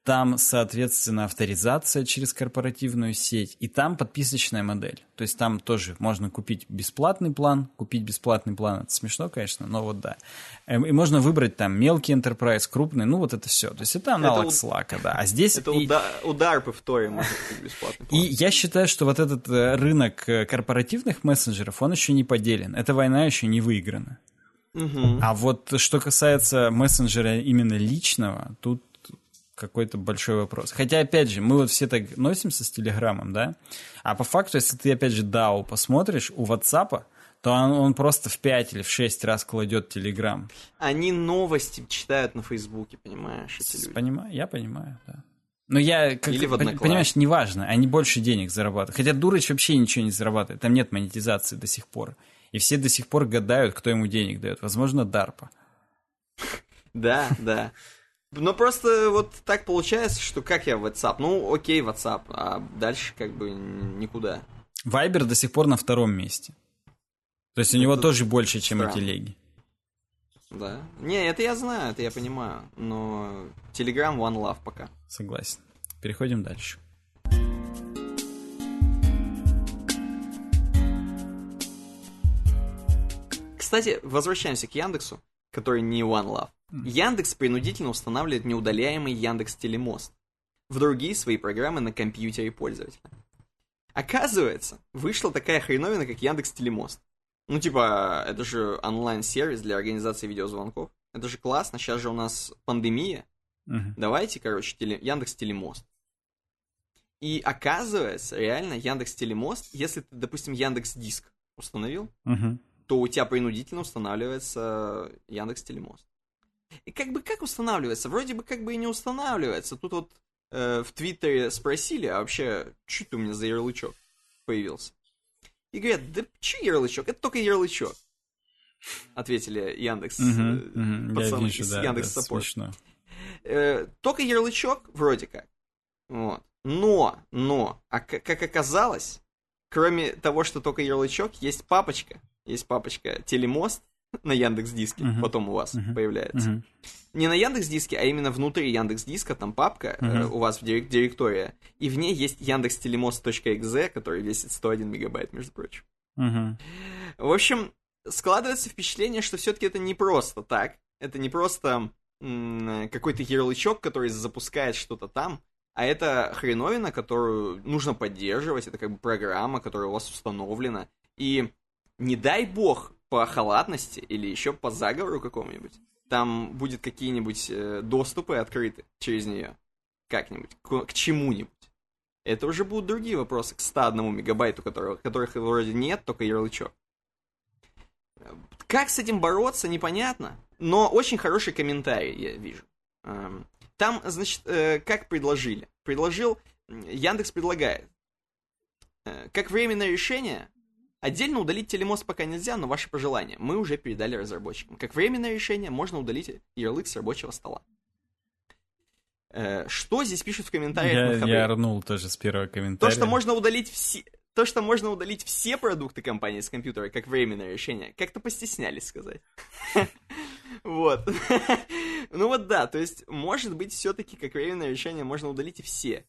там, соответственно, авторизация через корпоративную сеть, и там подписочная модель. То есть там тоже можно купить бесплатный план, купить бесплатный план, это смешно, конечно, но вот да. Эм, и можно выбрать там мелкий enterprise, крупный, ну вот это все. То есть это аналог это Slack, да. А здесь... Это и... удар, удар по можно купить бесплатный план. И я считаю, что вот этот э, рынок э, корпоративных мессенджеров, он еще не поделен. Эта война еще не выиграна. Угу. А вот что касается мессенджера именно личного, тут какой-то большой вопрос. Хотя, опять же, мы вот все так носимся с Телеграмом, да? А по факту, если ты, опять же, DAO посмотришь, у WhatsApp, то он, он просто в 5 или в 6 раз кладет Телеграм. Они новости читают на Фейсбуке, понимаешь, эти люди. Понимаю, я понимаю, да. Но я, как, Или понимаешь, неважно, они больше денег зарабатывают. Хотя Дурыч вообще ничего не зарабатывает, там нет монетизации до сих пор. И все до сих пор гадают, кто ему денег дает. Возможно, Дарпа. Да, да. Ну, просто вот так получается, что как я в WhatsApp? Ну, окей, WhatsApp, а дальше как бы никуда. Вайбер до сих пор на втором месте. То есть у это него тоже больше, чем странно. и телеги. Да. Не, это я знаю, это я понимаю. Но Telegram One Love пока. Согласен. Переходим дальше. Кстати, возвращаемся к Яндексу, который не One Love. Яндекс принудительно устанавливает неудаляемый Яндекс Телемост в другие свои программы на компьютере пользователя. Оказывается, вышла такая хреновина, как Яндекс Телемост. Ну, типа, это же онлайн-сервис для организации видеозвонков. Это же классно, сейчас же у нас пандемия. Uh-huh. Давайте, короче, теле... Яндекс Телемост. И оказывается, реально, Яндекс Телемост, если ты, допустим, Яндекс Диск установил, uh-huh. то у тебя принудительно устанавливается Яндекс Телемост. И как бы как устанавливается? Вроде бы как бы и не устанавливается. Тут вот э, в Твиттере спросили, а вообще, что это у меня за ярлычок появился? И говорят, да что ярлычок? Это только ярлычок. Ответили Яндекс угу, угу, пацаны вижу, из да, Яндекс да, Саппорт. Э, только ярлычок вроде как. Вот. Но, но, а как оказалось, кроме того, что только ярлычок, есть папочка. Есть папочка Телемост, на Яндекс Диске, uh-huh. потом у вас uh-huh. появляется. Uh-huh. Не на Яндекс Диске, а именно внутри Яндекс Диска, там папка uh-huh. э, у вас в дирек- директория, и в ней есть Яндекс Телемост.exe, который весит 101 мегабайт, между прочим. Uh-huh. В общем, складывается впечатление, что все-таки это не просто так, это не просто м- какой-то ярлычок, который запускает что-то там, а это хреновина, которую нужно поддерживать, это как бы программа, которая у вас установлена, и не дай бог по халатности или еще по заговору какому-нибудь, там будет какие-нибудь э, доступы открыты через нее. Как-нибудь, к, к чему-нибудь. Это уже будут другие вопросы к 101 мегабайту, которого, которых вроде нет, только ярлычок. Как с этим бороться, непонятно, но очень хороший комментарий я вижу. Эм, там, значит, э, как предложили? Предложил, Яндекс предлагает, э, как временное решение Отдельно удалить телемост пока нельзя, но ваши пожелания мы уже передали разработчикам. Как временное решение можно удалить ярлык с рабочего стола. Э, что здесь пишут в комментариях? Я, я рнул тоже с первого комментария. То, что можно удалить все... То, что можно удалить все продукты компании с компьютера как временное решение, как-то постеснялись сказать. Вот. Ну вот да, то есть, может быть, все-таки как временное решение можно удалить и все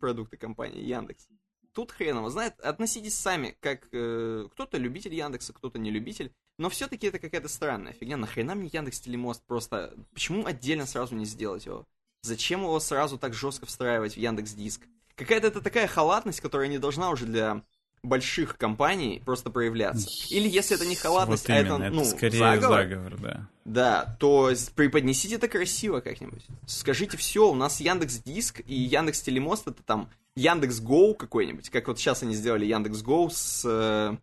продукты компании Яндекс тут хрен его знает. Относитесь сами, как э, кто-то любитель Яндекса, кто-то не любитель. Но все-таки это какая-то странная фигня. Нахрена мне Яндекс Телемост просто... Почему отдельно сразу не сделать его? Зачем его сразу так жестко встраивать в Яндекс Диск? Какая-то это такая халатность, которая не должна уже для больших компаний просто проявляться. Или если это не халатность, вот а это, ну, скорее заговор, заговор, да. да, то преподнесите это красиво как-нибудь. Скажите, все, у нас Яндекс Диск и Яндекс Телемост это там Яндекс Гоу какой-нибудь, как вот сейчас они сделали Яндекс Гоу с э,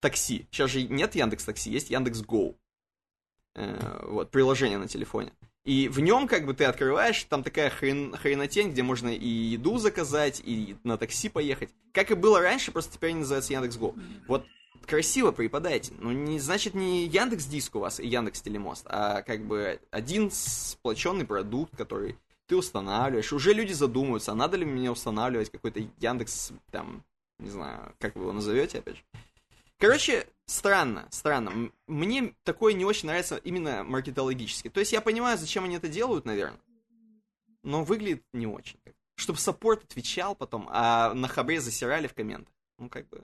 такси. Сейчас же нет Яндекс Такси, есть Яндекс Гоу. Э, вот, приложение на телефоне. И в нем, как бы, ты открываешь, там такая хрен, хренотень, где можно и еду заказать, и на такси поехать. Как и было раньше, просто теперь они называются Яндекс.Го. Вот красиво преподайте. Ну, не, значит, не Яндекс Диск у вас и Яндекс Телемост, а как бы один сплоченный продукт, который ты устанавливаешь. Уже люди задумываются, а надо ли мне устанавливать какой-то Яндекс, там, не знаю, как вы его назовете, опять же. Короче, странно, странно. Мне такое не очень нравится именно маркетологически. То есть я понимаю, зачем они это делают, наверное. Но выглядит не очень. Чтобы саппорт отвечал потом, а на хабре засирали в комментах. Ну, как бы...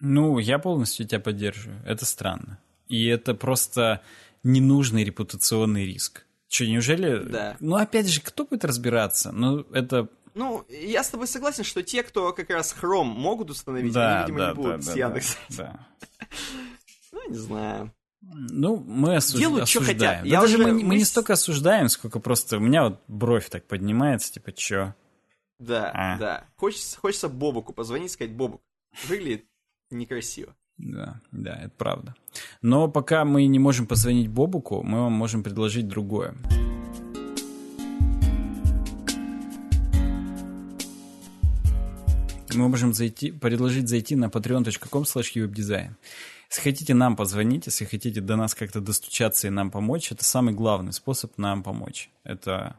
Ну, я полностью тебя поддерживаю. Это странно. И это просто ненужный репутационный риск. Че, неужели... Да. Ну, опять же, кто будет разбираться? Ну, это ну, я с тобой согласен, что те, кто как раз Chrome могут установить, да, они, видимо, да, не будут да, с да, Яндекс. Да. Ну, не знаю. Ну, мы осуж... Делают, осуждаем. что хотят. Да Я даже уже... мы, мы не столько осуждаем, сколько просто у меня вот бровь так поднимается, типа, чё? Да, А. да. Хочется, хочется Бобуку позвонить, сказать, Бобук, выглядит некрасиво. Да, да, это правда. Но пока мы не можем позвонить Бобуку, мы вам можем предложить другое. Мы можем зайти, предложить зайти на patreon.com slash. Если хотите нам позвонить, если хотите до нас как-то достучаться и нам помочь, это самый главный способ нам помочь. Это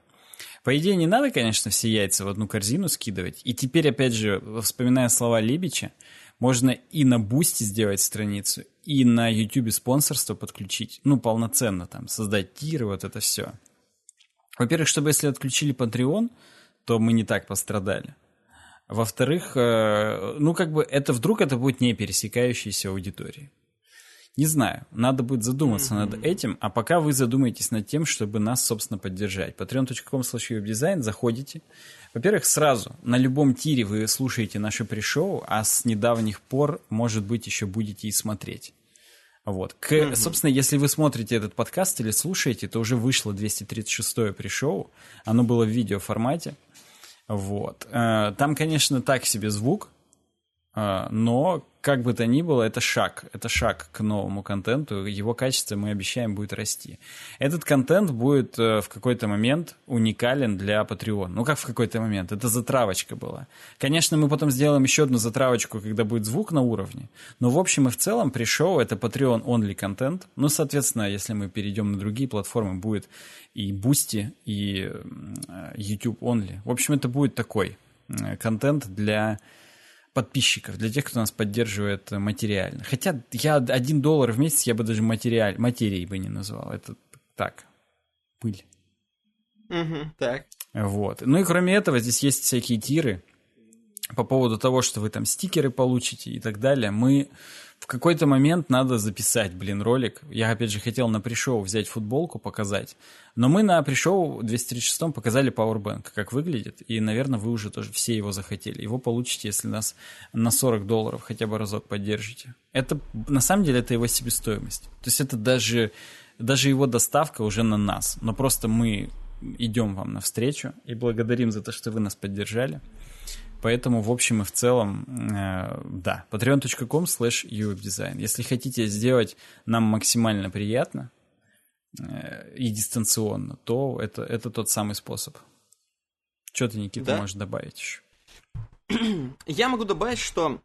по идее, не надо, конечно, все яйца в одну корзину скидывать. И теперь, опять же, вспоминая слова Лебича, можно и на Бусти сделать страницу, и на YouTube спонсорство подключить. Ну, полноценно там, создать тиры, вот это все. Во-первых, чтобы если отключили Patreon, то мы не так пострадали. Во-вторых, э, ну, как бы это вдруг это будет не пересекающейся аудитории. Не знаю, надо будет задуматься mm-hmm. над этим, а пока вы задумаетесь над тем, чтобы нас, собственно, поддержать. patreon.com webdesign, заходите. Во-первых, сразу, на любом тире вы слушаете наше пришоу, а с недавних пор, может быть, еще будете и смотреть. Вот. К, mm-hmm. Собственно, если вы смотрите этот подкаст или слушаете, то уже вышло 236-е пришоу. Оно было в видеоформате. Вот. Э, там, конечно, так себе звук, но как бы то ни было, это шаг. Это шаг к новому контенту. Его качество, мы обещаем, будет расти. Этот контент будет э, в какой-то момент уникален для Patreon. Ну, как в какой-то момент. Это затравочка была. Конечно, мы потом сделаем еще одну затравочку, когда будет звук на уровне. Но, в общем и в целом, пришел это Patreon-only контент. Ну, соответственно, если мы перейдем на другие платформы, будет и Boosty, и YouTube only. В общем, это будет такой контент для подписчиков, для тех, кто нас поддерживает материально. Хотя я один доллар в месяц я бы даже материаль, материей бы не назвал. Это так, пыль. Угу, так. Вот. Ну и кроме этого, здесь есть всякие тиры по поводу того, что вы там стикеры получите и так далее. Мы в какой-то момент надо записать, блин, ролик. Я, опять же, хотел на пришоу взять футболку, показать. Но мы на пришоу 236 показали Powerbank, как выглядит. И, наверное, вы уже тоже все его захотели. Его получите, если нас на 40 долларов хотя бы разок поддержите. Это, на самом деле, это его себестоимость. То есть это даже, даже его доставка уже на нас. Но просто мы идем вам навстречу и благодарим за то, что вы нас поддержали. Поэтому, в общем и в целом, э, да, patreon.com slash uwebdesign. Если хотите сделать нам максимально приятно э, и дистанционно, то это, это тот самый способ. Что ты, Никита, да? можешь добавить еще? Я могу добавить, что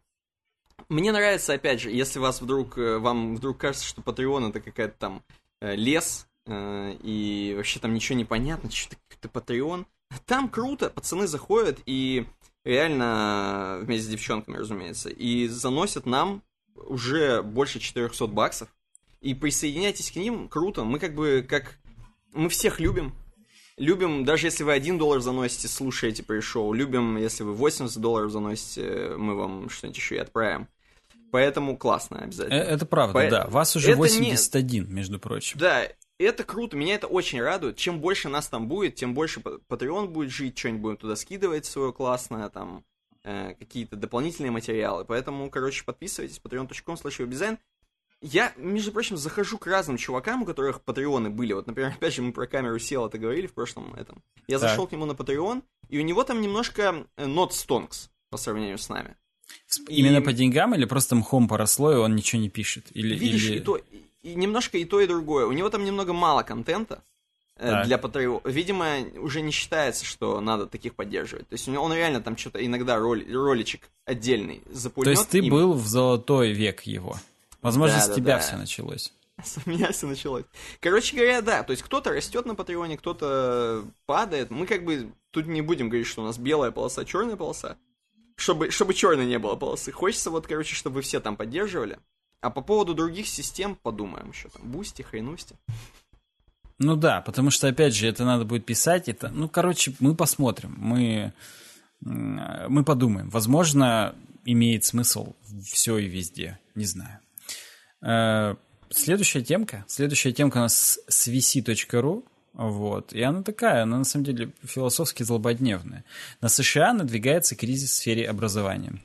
мне нравится, опять же, если вас вдруг, э, вам вдруг кажется, что Patreon это какая-то там э, лес, э, и вообще там ничего не понятно, что это Patreon, там круто, пацаны заходят и реально вместе с девчонками, разумеется, и заносят нам уже больше 400 баксов. И присоединяйтесь к ним, круто. Мы как бы, как... Мы всех любим. Любим, даже если вы 1 доллар заносите, слушаете при-шоу. Любим, если вы 80 долларов заносите, мы вам что-нибудь еще и отправим. Поэтому классно обязательно. Э, это правда, По... да. Вас уже это 81, не... между прочим. Да, это круто, меня это очень радует. Чем больше нас там будет, тем больше Patreon будет жить, что-нибудь будем туда скидывать свое классное, там, э, какие-то дополнительные материалы. Поэтому, короче, подписывайтесь, patreon.com slash Я, между прочим, захожу к разным чувакам, у которых патреоны были. Вот, например, опять же, мы про камеру сел это говорили в прошлом этом. Я так. зашел к нему на Patreon, и у него там немножко э, not stonks по сравнению с нами. Именно и... по деньгам или просто мхом поросло, и он ничего не пишет? Или, Видишь, или... и то, и немножко и то, и другое. У него там немного мало контента э, для Patreon. Видимо, уже не считается, что надо таких поддерживать. То есть у него он реально там что-то иногда роль, роличек отдельный запульнет. То есть ты им... был в золотой век его. Возможно, да, с да, тебя да. все началось. С меня все началось. Короче говоря, да, то есть кто-то растет на Патреоне, кто-то падает. Мы как бы тут не будем говорить, что у нас белая полоса, черная полоса. Чтобы, чтобы черной не было полосы. Хочется вот, короче, чтобы вы все там поддерживали. А по поводу других систем подумаем еще там. Бусти, хренусти. Ну да, потому что, опять же, это надо будет писать. Это, ну, короче, мы посмотрим. Мы, мы подумаем. Возможно, имеет смысл все и везде. Не знаю. Э, следующая темка. Следующая темка у нас с vc.ru. Вот. И она такая, она на самом деле философски злободневная. На США надвигается кризис в сфере образования.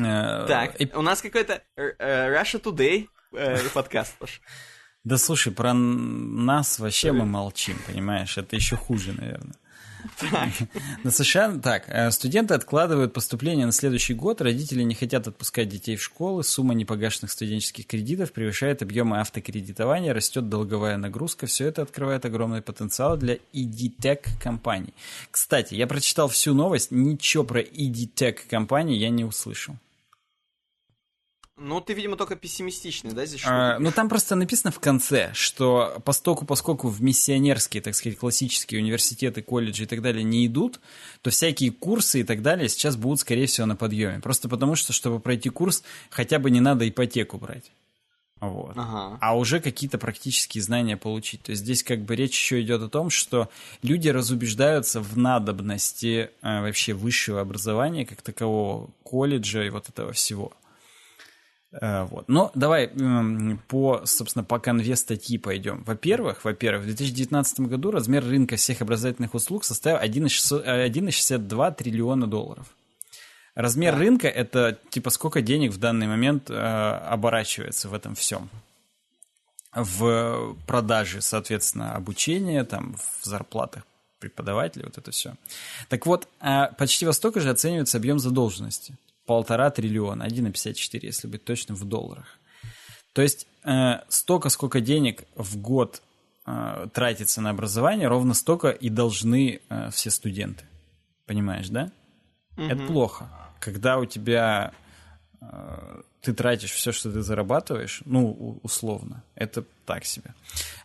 Э, так, у нас какой-то э, Russia Today э, подкаст, Паш. Да слушай, про нас вообще мы молчим, понимаешь? Это еще хуже, наверное. Так. На США, так, студенты откладывают поступление на следующий год, родители не хотят отпускать детей в школы, сумма непогашенных студенческих кредитов превышает объемы автокредитования, растет долговая нагрузка, все это открывает огромный потенциал для EdTech компаний. Кстати, я прочитал всю новость, ничего про EdTech компании я не услышал. Ну, ты, видимо, только пессимистичный, да, здесь? А, ну, там просто написано в конце, что постоку, поскольку в миссионерские, так сказать, классические университеты, колледжи и так далее не идут, то всякие курсы и так далее сейчас будут, скорее всего, на подъеме. Просто потому что, чтобы пройти курс, хотя бы не надо ипотеку брать. Вот. Ага. А уже какие-то практические знания получить. То есть здесь как бы речь еще идет о том, что люди разубеждаются в надобности э, вообще высшего образования как такового, колледжа и вот этого всего. Э, вот. Но давай по, собственно, по конве статьи пойдем. Во-первых, во-первых, в 2019 году размер рынка всех образовательных услуг составил 1,62 триллиона долларов. Размер да. рынка это типа сколько денег в данный момент э, оборачивается в этом всем. В продаже, соответственно, обучения, там, в зарплатах преподавателей, вот это все. Так вот, э, почти во столько же оценивается объем задолженности полтора триллиона, 1,54, если быть точным, в долларах. То есть э, столько, сколько денег в год э, тратится на образование, ровно столько и должны э, все студенты. Понимаешь, да? Угу. Это плохо. Когда у тебя э, ты тратишь все, что ты зарабатываешь, ну, условно, это так себе.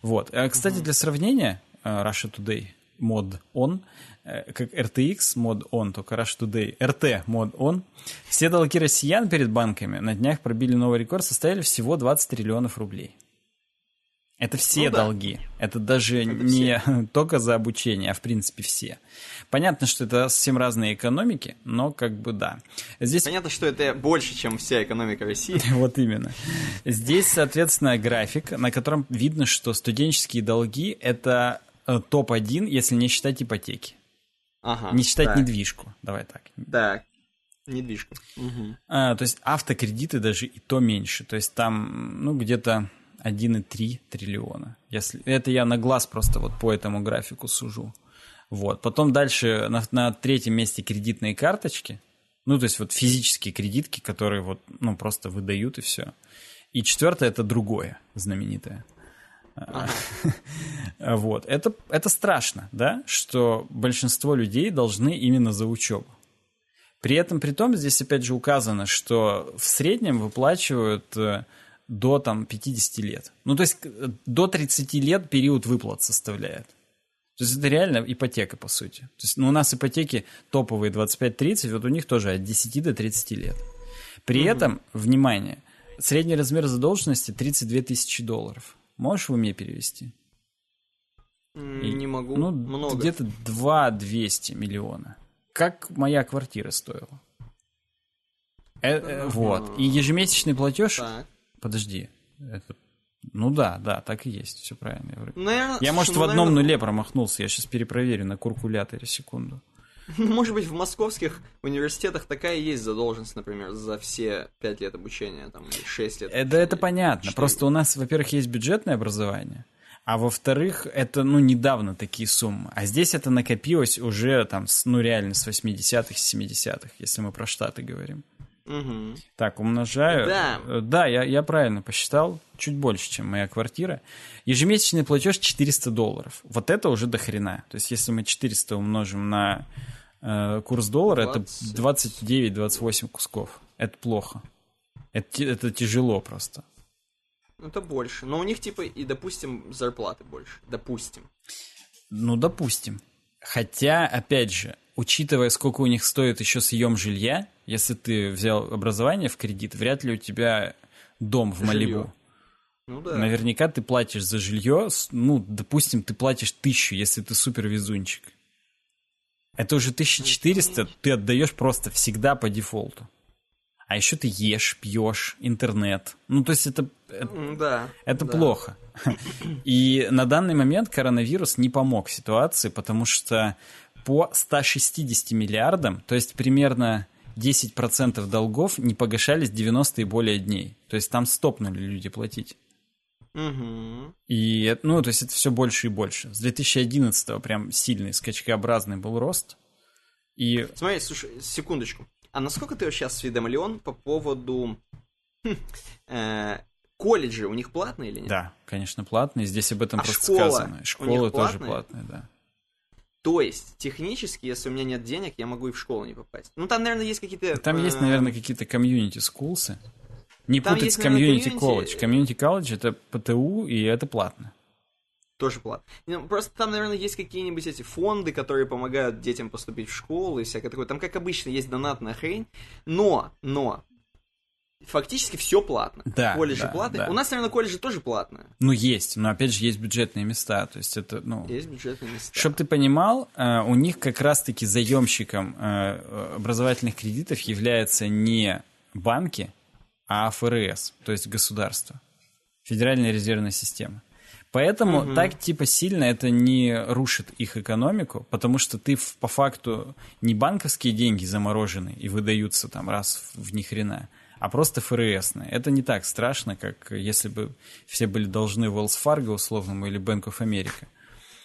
Вот. А, кстати, угу. для сравнения, э, Russia Today мод он, э, как RTX мод он, только Rush Today, RT мод он. Все долги россиян перед банками на днях пробили новый рекорд, составили всего 20 триллионов рублей. Это все ну, да. долги. Это даже это не все. только за обучение, а в принципе все. Понятно, что это совсем разные экономики, но как бы да. Здесь... Понятно, что это больше, чем вся экономика России. вот именно. Здесь, соответственно, график, на котором видно, что студенческие долги – это топ-1, если не считать ипотеки. Ага, не считать так. недвижку. Давай так. Так. Недвижку. Угу. А, то есть автокредиты даже и то меньше. То есть там, ну, где-то 1,3 триллиона. Если... Это я на глаз просто вот по этому графику сужу. Вот. Потом дальше на, на третьем месте кредитные карточки. Ну, то есть вот физические кредитки, которые вот, ну, просто выдают и все. И четвертое это другое знаменитое. Вот. Это, это страшно, да, что большинство людей должны именно за учебу. При этом, при том, здесь опять же указано, что в среднем выплачивают э, до там 50 лет. Ну, то есть э, до 30 лет период выплат составляет. То есть это реально ипотека, по сути. То есть ну, у нас ипотеки топовые 25-30, вот у них тоже от 10 до 30 лет. При угу. этом, внимание, средний размер задолженности 32 тысячи долларов. Можешь в уме перевести? Не могу. Ну, много. где-то 2 200 миллиона. Как моя квартира стоила. Э, э, вот. И ежемесячный платеж... Так. Подожди. Это Ну да, да, так и есть, все правильно. я Наверное, Я, может, ну, в одном наверное, нуле промахнулся, я сейчас перепроверю на куркуляторе секунду. Ну, Может быть, в московских университетах такая есть задолженность, например, за все пять лет обучения, там, или шесть лет. Э, Да это понятно. Просто у нас, во-первых, есть бюджетное образование, а во-вторых, это, ну, недавно такие суммы. А здесь это накопилось уже, там, ну, реально, с 80-х, с 70-х, если мы про Штаты говорим. Мгм. Так, умножаю. Да. Э, Да, я, я правильно посчитал. Чуть больше, чем моя квартира. Ежемесячный платеж 400 долларов. Вот это уже до хрена. То есть, если мы 400 умножим на э, курс доллара, это 20. 29-28 кусков. Это плохо. Это, это тяжело просто. Ну, Это больше. Но у них, типа, и, допустим, зарплаты больше. Допустим. Ну, допустим. Хотя, опять же, учитывая, сколько у них стоит еще съем жилья, если ты взял образование в кредит, вряд ли у тебя дом в. Малибу. Ну да. Наверняка ты платишь за жилье, ну, допустим, ты платишь тысячу, если ты супер везунчик. Это уже 1400 ты отдаешь просто всегда по дефолту. А еще ты ешь, пьешь, интернет. Ну, то есть это, это, Да. это да. плохо. И на данный момент коронавирус не помог ситуации, потому что по 160 миллиардам, то есть примерно 10% долгов не погашались 90 и более дней. То есть там стопнули люди платить. Мгм. И, ну, то есть это все больше и больше. С 2011 прям сильный скачкообразный был рост. И Смотри, слушай, секундочку. А насколько ты вообще осведомлен по поводу хм, э, колледжи? У них платные или нет? да, конечно, платный. Здесь об этом А просто школа? сказано. Школы тоже платные? платные, да. То есть, технически, если у меня нет денег, я могу и в школу не попасть. Ну, там, наверное, есть какие-то... Там есть, э, наверное, какие-то community schools ы. Не Там путать есть, с community- college. Community college это ПТУ, и это платно. Тоже платно. Ну, Просто там, наверное, есть какие-нибудь эти фонды, которые помогают детям поступить в школу и всякое такое. Там, как обычно, есть донатная хрень. Но, но, фактически все платно. Да, Колледжи да, платные. да. У нас, наверное, колледжи тоже платные. Ну, есть, но опять же есть бюджетные места. То есть это, ну... Есть бюджетные места. Чтоб ты понимал, э, у них как раз-таки заемщиком э, образовательных кредитов являются не банки, а ФРС, то есть государство, Федеральная резервная система. Поэтому Мгм. так типа сильно это не рушит их экономику, потому что ты по факту не банковские деньги заморожены и выдаются там раз в, в ни хрена, а просто ФРСные. Это не так страшно, как если бы все были должны Wells Fargo условному или Bank of America.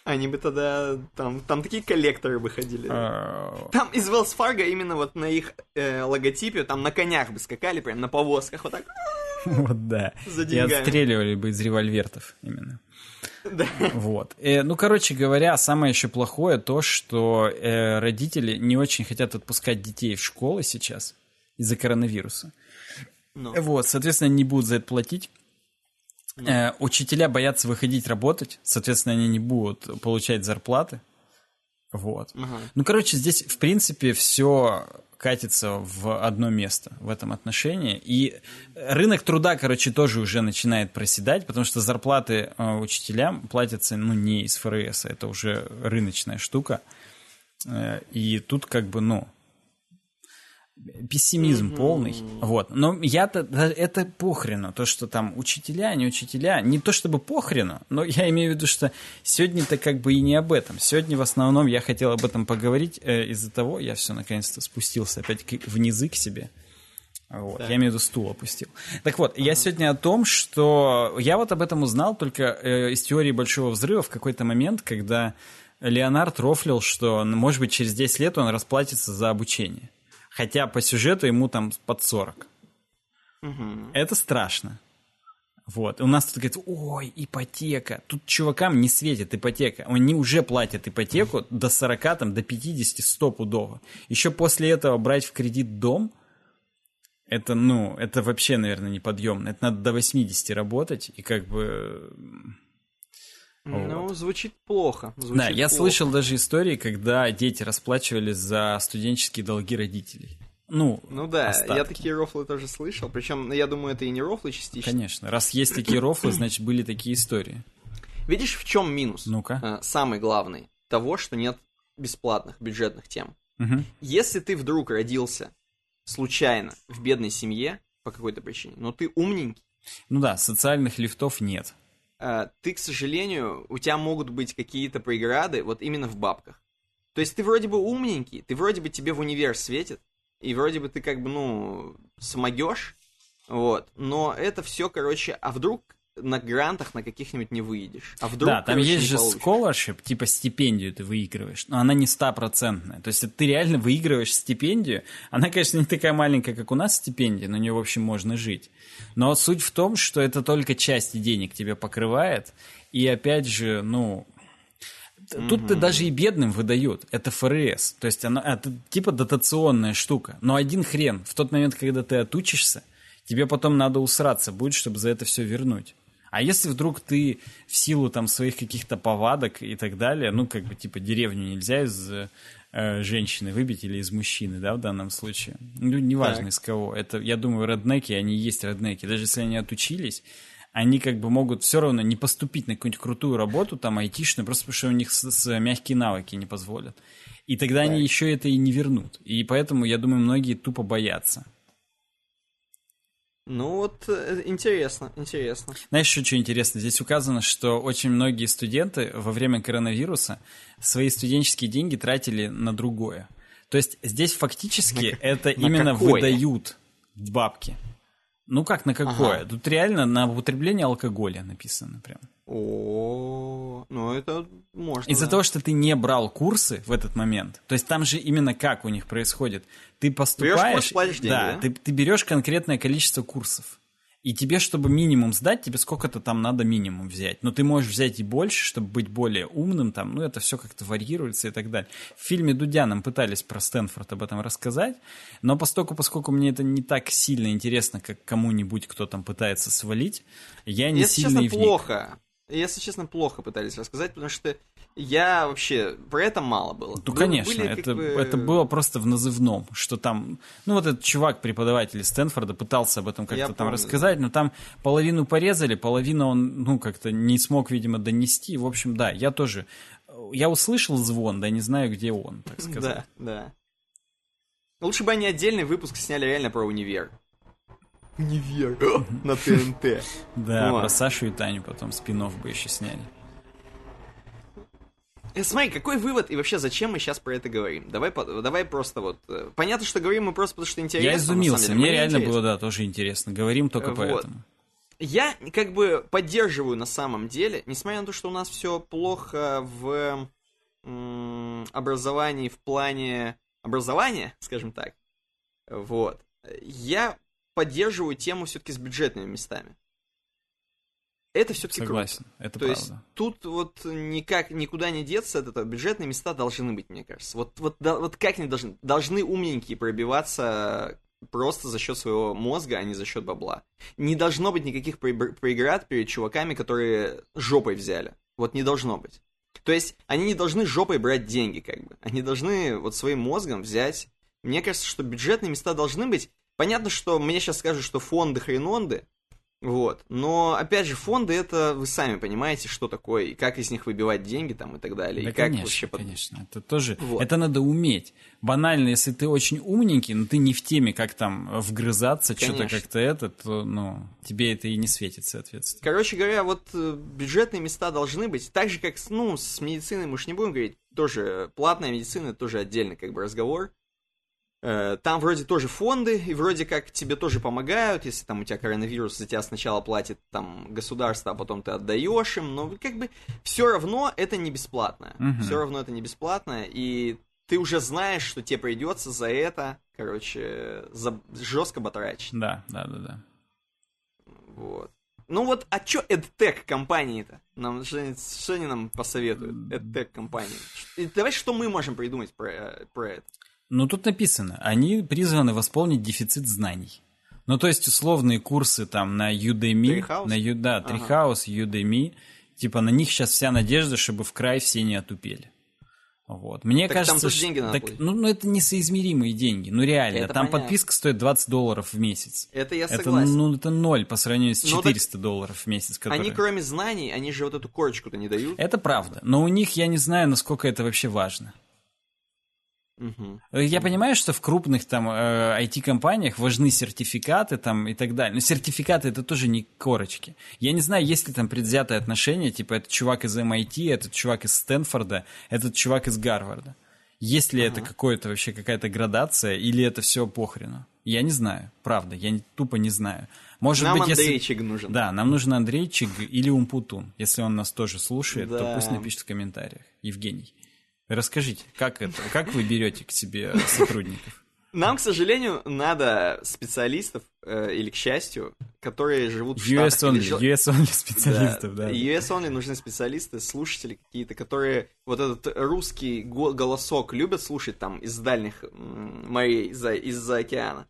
Они бы тогда... Там, там такие коллекторы бы ходили. Э, Там из Wells Fargo именно вот на их э, логотипе, там на конях бы скакали, прям на повозках, вот так. Вот, да. За И отстреливали бы из револьвертов именно. Да. Вот. Э, ну, короче говоря, самое еще плохое то, что э, родители не очень хотят отпускать детей в школы сейчас из-за коронавируса. Ну, Вот, соответственно, не будут за это платить. Э, учителя боятся выходить работать, соответственно, они не будут получать зарплаты. Вот. ага. Ну, короче, здесь, в принципе, все катится в одно место в этом отношении. И рынок труда, короче, тоже уже начинает проседать, потому что зарплаты э, учителям платятся, ну, не из ФРС, а это уже рыночная штука. Э, и тут как бы, ну, пессимизм полный. Вот. Но я-то, да, это похрену, то, что там учителя, не учителя, не то чтобы похрену, но я имею в виду, что сегодня-то как бы и не об этом. Сегодня в основном я хотел об этом поговорить э, из-за того, я все наконец-то спустился опять к- внизы к себе. Вот. Так. Я имею в виду стул опустил. Так вот, я сегодня о том, что я вот об этом узнал только э, из теории Большого Взрыва в какой-то момент, когда Леонард рофлил, что, ну, может быть, через 10 лет он расплатится за обучение. Хотя по сюжету ему там под 40. Мгм. Это страшно. Вот. И у нас тут говорит, ой, ипотека. Тут чувакам не светит ипотека. Они уже платят ипотеку до 40, там, до 50, стопудово. Еще после этого брать в кредит дом, это, ну, это вообще, наверное, неподъемно. Это надо до 80 работать, и как бы... Ну, звучит плохо. звучит да, я плохо. слышал даже истории, когда дети расплачивались за студенческие долги родителей. Ну, Ну да, я остатки. такие рофлы тоже слышал. Причем, я думаю, это и не рофлы частично. Конечно. Раз есть такие рофлы, значит, были такие истории. Видишь, в чем минус? Ну-ка. Э, Самый главный. Того, что нет бесплатных бюджетных тем. Мгм. Если ты вдруг родился случайно в бедной семье по какой-то причине, но ты умненький, Ну да, социальных лифтов нет. Э, ты, к сожалению, у тебя могут быть какие-то преграды вот именно в бабках. То есть ты вроде бы умненький, ты вроде бы тебе в универ светит, и вроде бы ты как бы, ну, смогешь, вот, но это все, короче, а вдруг на грантах на каких-нибудь не выйдешь. А вдруг, да, там короче, есть же получишь. scholarship, типа стипендию ты выигрываешь, но она не стопроцентная. То есть ты реально выигрываешь стипендию. Она, конечно, не такая маленькая, как у нас стипендия, на нее, в общем, можно жить. Но суть в том, что это только часть денег тебе покрывает. И опять же, ну, Тут-то даже и бедным выдают. Это ФРС. То есть оно, это типа дотационная штука. Но один хрен. В тот момент, когда ты отучишься, тебе потом надо усраться будет, чтобы за это все вернуть. А если вдруг ты в силу там своих каких-то повадок и так далее, ну, как бы, типа, деревню нельзя из э, женщины выбить или из мужчины, да, в данном случае. Ну, неважно Так. из кого. Это, я думаю, реднеки, они есть реднеки. Даже если они отучились, они как бы могут все равно не поступить на какую-нибудь крутую работу, там, айтишную, просто потому что у них с, с мягкие навыки не позволят. И тогда они Так. еще это и не вернут. И поэтому, я думаю, многие тупо боятся. Ну вот, э, интересно, интересно. Знаешь, еще что интересно? Здесь указано, что очень многие студенты во время коронавируса свои студенческие деньги тратили на другое. То есть здесь фактически это на именно какое? выдают бабки. Ну как на какое? Ага. Тут реально на употребление алкоголя написано прям. О, ну это можно. Из-за да. того, что ты не брал курсы в этот момент, то есть там же именно как у них происходит. Ты поступаешь, курс, да, да? Ты, ты берешь конкретное количество курсов. И тебе, чтобы минимум сдать, тебе сколько-то там надо минимум взять. Но ты можешь взять и больше, чтобы быть более умным там. Ну, это все как-то варьируется и так далее. В фильме Дудя нам пытались про Стэнфорд об этом рассказать. Но поскольку, поскольку мне это не так сильно интересно, как кому-нибудь, кто там пытается свалить, я не Если сильно честно, вник. плохо. Если честно, плохо пытались рассказать, потому что я вообще... Про это мало было. Ну, Было- конечно, были это, бы- это было просто в назывном, что там, ну, вот этот чувак, преподаватель из Стэнфорда, пытался об этом как-то Я там помню, рассказать, но там половину порезали, половину он, ну, как-то не смог, видимо, донести. В общем, да, я тоже, я услышал звон, да не знаю, где он, так сказать. Да, да. Лучше бы они отдельный выпуск сняли реально про универ. Универ. На ТНТ. Да, про Сашу и Таню потом спин бы еще сняли. Э, Смотри, какой вывод и вообще зачем мы сейчас про это говорим? Давай, давай просто вот... э, Понятно, что говорим мы просто потому, что интересно. я изумился, деле. мне реально интересно. было, да, тоже интересно. Говорим только Э, вот. поэтому. Я как бы поддерживаю на самом деле, несмотря на то, что у нас все плохо в образовании в плане образования, скажем так, вот, я поддерживаю тему все-таки с бюджетными местами. Это все-таки круто. Согласен, это То правда. есть тут вот никак никуда не деться от этого. Бюджетные места должны быть, мне кажется. Вот, вот, да- вот как они должны? Должны умненькие пробиваться просто за счет своего мозга, а не за счет бабла. Не должно быть никаких преград перед чуваками, которые жопой взяли. Вот не должно быть. То есть они не должны жопой брать деньги, как бы. Они должны вот своим мозгом взять. Мне кажется, что бюджетные места должны быть. Понятно, что мне сейчас скажут, что фонды хренонды, вот. Но, опять же, фонды это вы сами понимаете, что такое, и как из них выбивать деньги там и так далее. Да, и как конечно, вообще под- конечно. Это тоже, Вот. это надо уметь. Банально, если ты очень умненький, но ты не в теме, как там вгрызаться, что-то как-то это, то, ну, тебе это и не светит, соответственно. Короче говоря, вот э, бюджетные места должны быть. Так же, как ну, с медициной мы уж не будем говорить. Тоже платная медицина, тоже отдельный как бы разговор. Э, Там вроде тоже фонды, и вроде как тебе тоже помогают, если там у тебя коронавирус, за тебя сначала платит там государство, а потом ты отдаешь им, но как бы все равно это не бесплатно. Мгм. Все равно это не бесплатно, и ты уже знаешь, что тебе придется за это, короче, за... жестко батрачить. Да, да, да, да. Вот. Ну вот, а чё EdTech компании-то? Нам что, что они нам посоветуют? EdTech компании. И давай, что мы можем придумать про, э, про это? Ну, тут написано, они призваны восполнить дефицит знаний. Ну, то есть, условные курсы там на Udemy, Treehouse? на Ю- да, Ага. Treehouse, Udemy, типа на них сейчас вся надежда, чтобы в край все не отупели. Вот. Мне Так там кажется, тоже что- деньги надо так, ну, ну, это несоизмеримые деньги. Ну, реально. Это там понятно. подписка стоит 20 долларов в месяц. Это я Это, согласен. ну, это ноль по сравнению с Ну, так 400 долларов в месяц. Которые... Они, кроме знаний, они же вот эту корочку-то не дают. Это правда. Но у них я не знаю, насколько это вообще важно. Э, Я понимаю, что в крупных там э, IT-компаниях важны сертификаты там и так далее. Но сертификаты это тоже не корочки. Я не знаю, есть ли там предвзятое отношение, типа этот чувак из MIT, этот чувак из Стэнфорда, этот чувак из Гарварда. Есть ли это какое-то вообще какая-то градация или это все похрену? Я не знаю, правда, я не- тупо не знаю. Может Нам быть, если... Андрейчик нужен. Да, нам нужен Андрейчик или Умпутун. Если он нас тоже слушает, то Да. пусть напишет в комментариях. Евгений, расскажите, как это, как вы берете к себе сотрудников? Нам, к сожалению, надо специалистов, э, или к счастью, которые живут в US Штатах. only, жил- US only специалистов, да. US only нужны специалисты, слушатели какие-то, которые вот этот русский го- голосок любят слушать там из дальних морей, из-за из океана.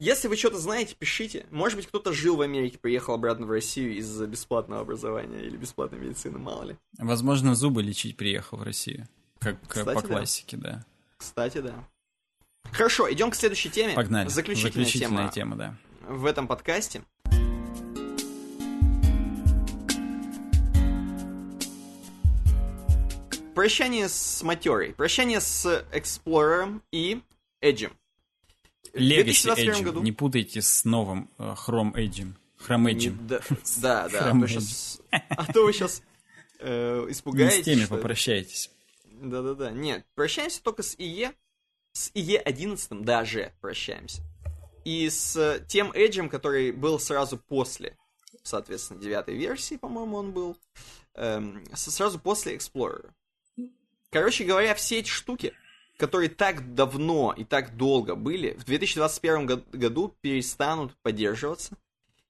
Если вы что-то знаете, пишите. Может быть, кто-то жил в Америке, приехал обратно в Россию из-за бесплатного образования или бесплатной медицины, мало ли. Возможно, зубы лечить приехал в Россию. Как э, Кстати, по да. классике, да. Кстати, да. Хорошо, идем к следующей теме. Погнали. Заключительная, Заключительная тема тема, да. в этом подкасте. Прощание с матерой. Прощание с Эксплорером и Эджем. В Legacy 2021 Edge. году. Не путайте с новым э, Chrome Edge. Chrome Не- Edge. Да, да, да. А то, а вы сейчас э, Не испугаетесь. с теми что попрощайтесь. Да-да-да. Нет, прощаемся только с ИЕ. С ИЕ 11 даже прощаемся. И с э, тем Эджем, который был сразу после, соответственно, девятой версии, по-моему, он был. эм, сразу после Explorer. Короче говоря, все эти штуки, которые так давно и так долго были, в 2021 год- году перестанут поддерживаться.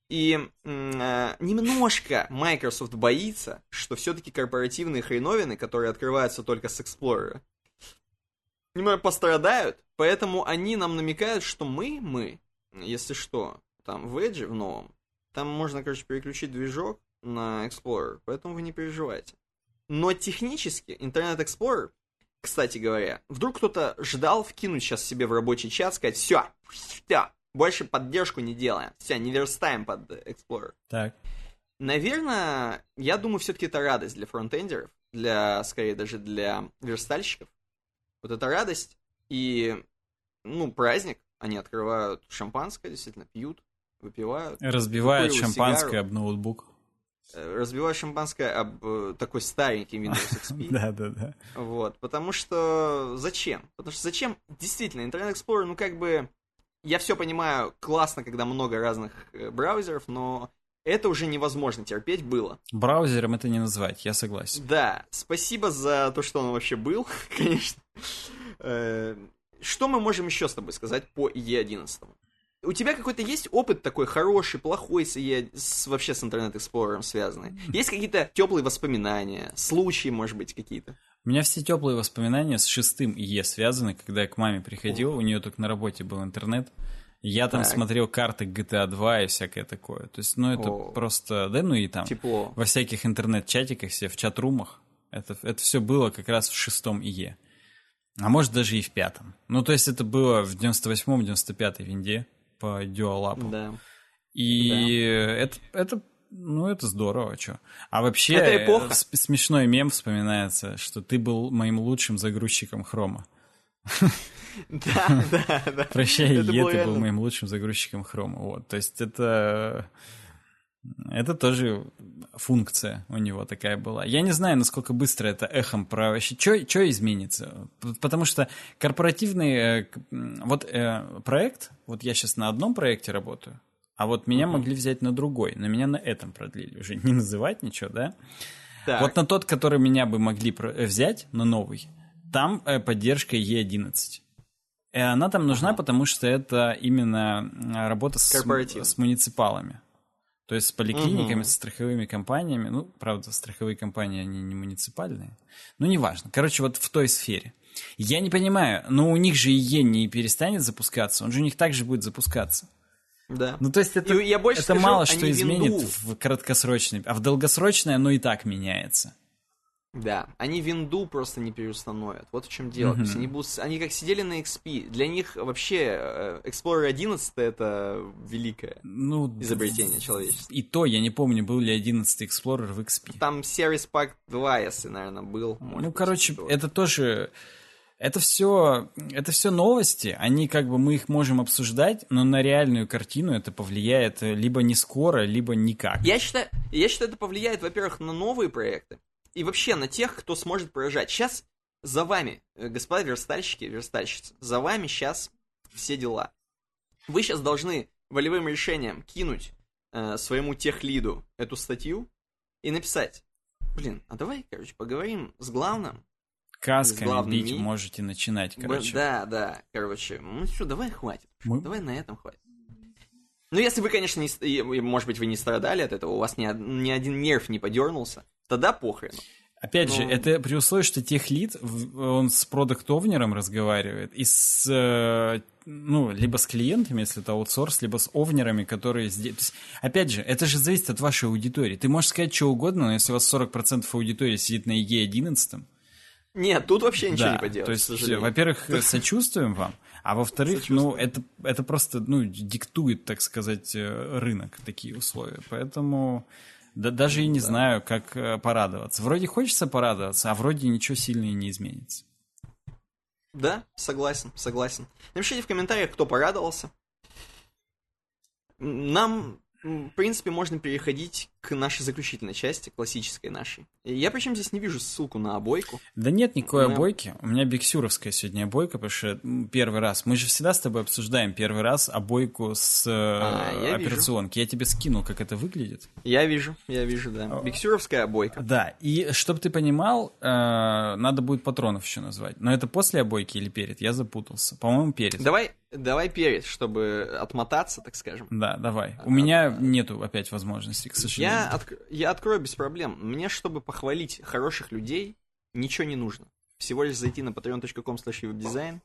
И э, немножко Microsoft боится, что все-таки корпоративные хреновины, которые открываются только с Explorer, немного пострадают, поэтому они нам намекают, что мы, мы, если что, там в Edge в новом, там можно, короче, переключить движок на Explorer, поэтому вы не переживайте. Но технически Internet Explorer, кстати говоря, вдруг кто-то ждал вкинуть сейчас себе в рабочий чат, сказать, все, все, больше поддержку не делаем, все, не верстаем под Explorer. Так. Наверное, я думаю, все-таки это радость для фронтендеров, для, скорее, даже для верстальщиков. Вот это радость и, ну, праздник. Они открывают шампанское, действительно, пьют, выпивают. Разбивает Курил шампанское сигару. об ноутбук. Э, Разбивают шампанское об э, такой старенький Windows XP. Да, да, да. Вот, потому что зачем? Потому что зачем? Действительно, Internet Explorer, ну как бы, я все понимаю, классно, когда много разных э, браузеров, но это уже невозможно терпеть было. Браузером это не назвать, я согласен. Да, спасибо за то, что он вообще был, конечно. Э, Что мы можем еще с тобой сказать по E11? У тебя какой-то есть опыт такой хороший, плохой с, с вообще с Explorer связанный? Есть какие-то теплые воспоминания, случаи, может быть, какие-то? У меня все теплые воспоминания с шестым ИЕ связаны, когда я к маме приходил, у нее только на работе был интернет. Я там Так. смотрел карты GTA 2 и всякое такое. То есть, ну, это О. просто, да, ну и там Тепло. во всяких интернет-чатиках, все в чат-румах. Это, это все было как раз в шестом ИЕ. А может даже и в пятом. Ну, то есть это было в 98-м, 95-й винде по Dualab. Да. И это, это, ну, это здорово, что. А вообще, Это эпоха. смешной мем вспоминается, что ты был моим лучшим загрузчиком хрома. Да, да, да. Прощай, Е, ты был моим лучшим загрузчиком хрома. Вот, то есть это... Это тоже функция у него такая была. Я не знаю, насколько быстро это эхом про вообще... Что изменится? Потому что корпоративный э, вот э, проект, вот я сейчас на одном проекте работаю, а вот меня могли взять на другой, но меня на этом продлили. Уже не называть ничего, да? Так, Вот на тот, который меня бы могли э, взять, на новый, там э, поддержка E11. И она там нужна, потому что это именно работа с, с муниципалами. То есть с поликлиниками, Мгм. со страховыми компаниями. Ну, правда, страховые компании, они не муниципальные. Ну, неважно. Короче, вот в той сфере. Я не понимаю, но у них же ИЕ не перестанет запускаться, он же у них также будет запускаться. да. Ну, то есть это, И я больше это скажу, мало что изменит винду- в краткосрочной, а в долгосрочной оно и так меняется. Да, они винду просто не переустановят. Вот в чем дело. То есть они, будут, они как сидели на XP. Для них вообще э, Explorer 11 это великое Ну, изобретение человечества. И то я не помню, был ли 11 Explorer в XP. Там Service Pack 2, если, наверное, был. может ну, быть, короче, что-то. это тоже... Это все, это все новости, они как бы мы их можем обсуждать, но на реальную картину это повлияет либо не скоро, либо никак. Я считаю, я считаю, это повлияет, во-первых, на новые проекты и вообще на тех, кто сможет поражать. Сейчас за вами, э, господа верстальщики, верстальщицы, за вами сейчас все дела. Вы сейчас должны волевым решением кинуть э, своему техлиду эту статью и написать, блин, а давай, короче, поговорим с главным, Касками бить ми... можете начинать, короче. Да, да, короче. Ну что, давай хватит. Мы... Давай на этом хватит. Ну, если вы, конечно, не, может быть, вы не страдали от этого, у вас ни, ни один нерв не подернулся, тогда похрен. Опять Но... же, ну. это при условии, что техлит, он с продукт-овнером разговаривает, и с, э, ну, либо с клиентами, если это аутсорс, либо с овнерами, которые здесь... опять же, это же зависит от вашей аудитории. Ты можешь сказать что угодно, но если у вас 40% аудитории сидит на EG 11, нет, тут вообще ничего да, не поделать. То есть, во-первых, сочувствуем вам, а во-вторых, ну, это, это просто, ну, диктует, так сказать, э, рынок такие условия. Поэтому да, даже и не да. знаю, как э, порадоваться. Вроде хочется порадоваться, а вроде ничего сильного не изменится. Да, согласен, согласен. Напишите в комментариях, кто порадовался. Нам в принципе, можно переходить к нашей заключительной части, классической нашей. Я причем здесь не вижу ссылку на обойку. Да нет никакой Но... обойки. У меня биксюровская сегодня обойка, потому что первый раз. Мы же всегда с тобой обсуждаем первый раз обойку с а, я операционки. Вижу. Я тебе скинул, как это выглядит. Я вижу, я вижу, да. Биксюровская обойка. Да, и чтобы ты понимал, э, надо будет патронов еще назвать. Но это после обойки или перед? Я запутался. По-моему, перед. Давай, Давай перед, чтобы отмотаться, так скажем. Да, давай. У меня нету опять возможности, к сожалению. Я, от... я открою без проблем. Мне, чтобы похвалить хороших людей, ничего не нужно. Всего лишь зайти на patreon.com slash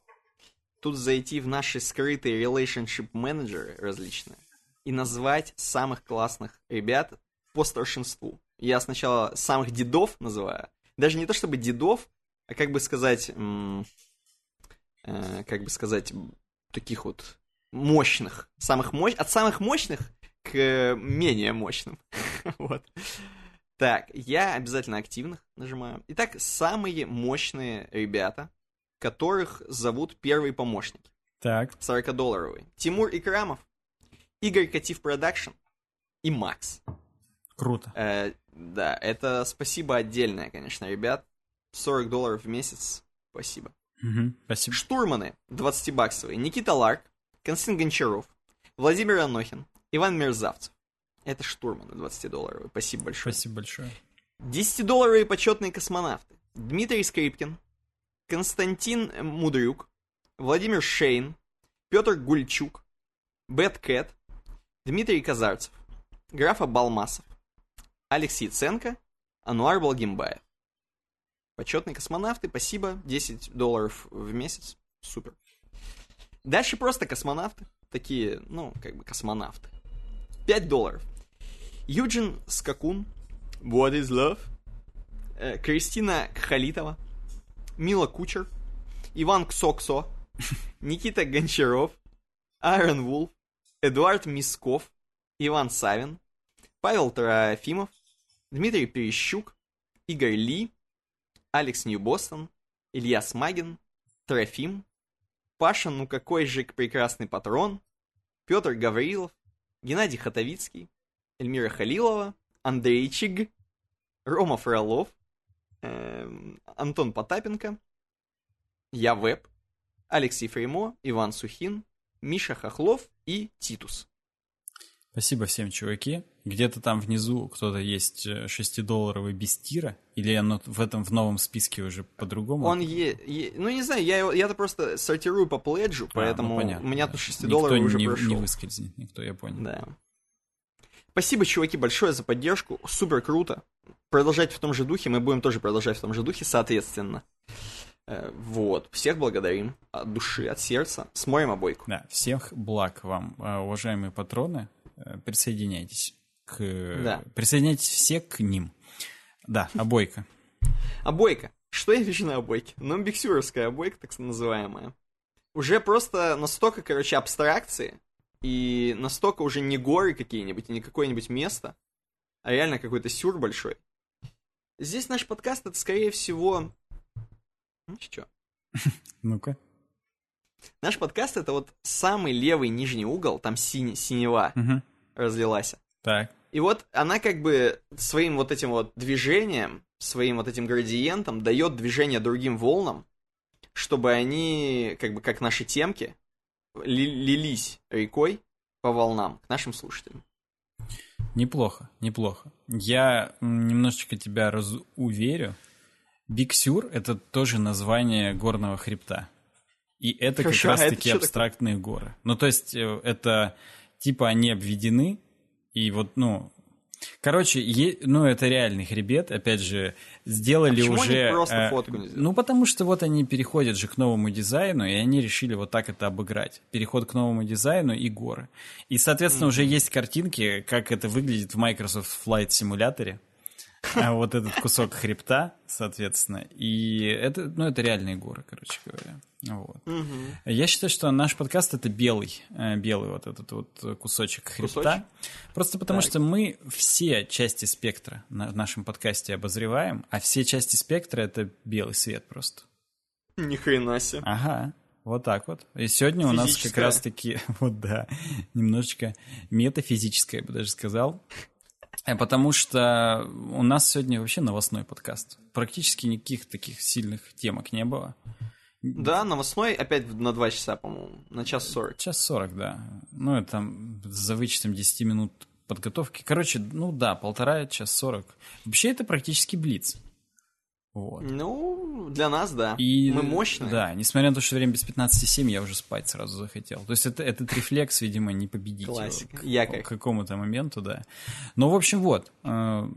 тут зайти в наши скрытые relationship менеджеры различные и назвать самых классных ребят по старшинству. Я сначала самых дедов называю. Даже не то чтобы дедов, а как бы сказать... Э, как бы сказать таких вот мощных, самых мощ... от самых мощных к менее мощным. вот. Так, я обязательно активных нажимаю. Итак, самые мощные ребята, которых зовут первые помощники. Так. 40-долларовый. Тимур Икрамов, Игорь Катив Продакшн и Макс. Круто. Э, да, это спасибо отдельное, конечно, ребят. 40 долларов в месяц. Спасибо. Угу, спасибо. Штурманы 20-баксовые. Никита Ларк, Константин Гончаров, Владимир Анохин, Иван Мерзавцев. Это штурманы 20-долларовые. Спасибо большое. Спасибо большое. 10-долларовые почетные космонавты. Дмитрий Скрипкин, Константин Мудрюк, Владимир Шейн, Петр Гульчук, Бэт Кэт, Дмитрий Казарцев, Графа Балмасов, Алексей Ценко, Ануар Балгимбаев. Почетные космонавты, спасибо. 10 долларов в месяц. Супер. Дальше просто космонавты. Такие, ну, как бы космонавты. 5 долларов. Юджин Скакун. What is love? Э, Кристина Кхалитова. Мила Кучер. Иван Ксоксо. Никита Гончаров. Айрон Вулф. Эдуард Мисков. Иван Савин. Павел Трофимов. Дмитрий Перещук. Игорь Ли. Алекс Нью-Бостон, Илья Смагин, Трофим, Паша, ну какой же прекрасный патрон, Петр Гаврилов, Геннадий Хатовицкий, Эльмира Халилова, Андрей Чиг, Рома Фролов, э, Антон Потапенко, Я Веб, Алексей Фреймо, Иван Сухин, Миша Хохлов и Титус. Спасибо всем, чуваки. Где-то там внизу кто-то есть 6-долларовый э, без тира? Или оно в этом в новом списке уже по-другому? Он е, е... Ну, не знаю, я, я-то просто сортирую по пледжу, а, поэтому ну, у меня тут 6-долларовый уже не, прошел. не выскользнет, никто, я понял. Да. Спасибо, чуваки, большое за поддержку. Супер круто. Продолжать в том же духе, мы будем тоже продолжать в том же духе, соответственно. Э, вот. Всех благодарим от души, от сердца. Смоем обойку. Да, всех благ вам, э, уважаемые патроны. Э, присоединяйтесь к... Да. Присоединяйтесь все к ним. Да, обойка. Обойка. Что я вижу на обойке? Ну, биксюровская обойка, так называемая. Уже просто настолько, короче, абстракции, и настолько уже не горы какие-нибудь, и не какое-нибудь место, а реально какой-то сюр большой. Здесь наш подкаст, это, скорее всего... Ну, что? Ну-ка. Наш подкаст это вот самый левый нижний угол, там сине, синева Мгм. разлилась. Так. И вот она как бы своим вот этим вот движением, своим вот этим градиентом дает движение другим волнам, чтобы они, как бы как наши темки, лились рекой по волнам к нашим слушателям. Неплохо, неплохо. Я немножечко тебя разуверю. Биг Сюр — это тоже название горного хребта. И это Хорошо, как а раз-таки такое? абстрактные горы. Ну, то есть, э, это типа они обведены, и вот, ну... Короче, е- ну, это реальный хребет. Опять же, сделали А почему они уже... просто э, фотку не сделали? Ну, потому что вот они переходят же к новому дизайну, и они решили вот так это обыграть. Переход к новому дизайну и горы. И, соответственно, уже есть картинки, как это выглядит в Microsoft Flight симуляторе. А вот этот кусок хребта, соответственно. И это, ну, это реальные горы, короче говоря. Вот. Мгм. Я считаю, что наш подкаст это белый, э, белый вот этот вот кусочек хребта. Кусочек? Просто потому Так. что мы все части спектра на в нашем подкасте обозреваем, а все части спектра это белый свет просто. Ни хрена себе. Ага, вот так вот. И сегодня у нас как раз-таки, вот да, немножечко метафизическое, я бы даже сказал. Э, Потому что у нас сегодня вообще новостной подкаст. Практически никаких таких сильных темок не было. Да, новостной опять на 2 часа, по-моему, на час 40. Час сорок, да. Ну, это там за вычетом 10 минут подготовки. Короче, ну да, полтора, час сорок. Вообще это практически блиц. Вот. Ну, для нас, да. И, Мы мощные. Да, несмотря на то, что время без 15,7, я уже спать сразу захотел. То есть это, этот рефлекс, видимо, не победить Классика. к, Я как. к какому-то моменту, да. Ну, в общем, вот. э,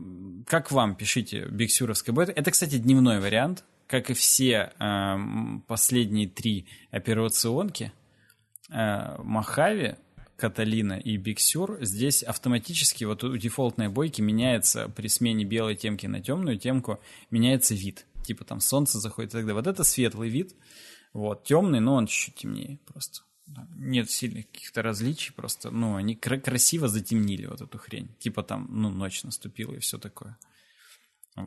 как вам, пишите, Биксюровская бета. Это, кстати, дневной вариант. Как и все э, последние три операционки, э, Махави, Каталина и Биксюр, здесь автоматически вот у дефолтной бойки меняется при смене белой темки на темную темку, меняется вид. Типа там солнце заходит далее. Вот это светлый вид, вот, темный, но он чуть-чуть темнее просто. Нет сильных каких-то различий, просто, ну, они кра- красиво затемнили вот эту хрень. Типа там, ну, ночь наступила и все такое.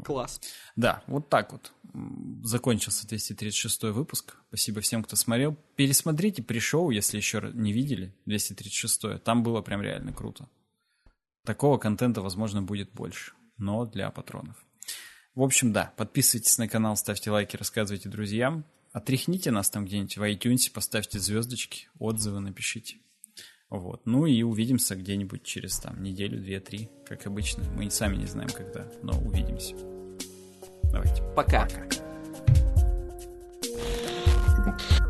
Класс. Да, вот так вот закончился 236 выпуск. Спасибо всем, кто смотрел. Пересмотрите при-шоу, если еще не видели, 236 Там было прям реально круто. Такого контента, возможно, будет больше, но для патронов. В общем, да, подписывайтесь на канал, ставьте лайки, рассказывайте друзьям. Отряхните нас там где-нибудь в iTunes, поставьте звездочки, отзывы напишите. Вот. Ну и увидимся где-нибудь через там неделю, две, три, как обычно. Мы сами не знаем когда, но увидимся. Давайте. Пока. Пока.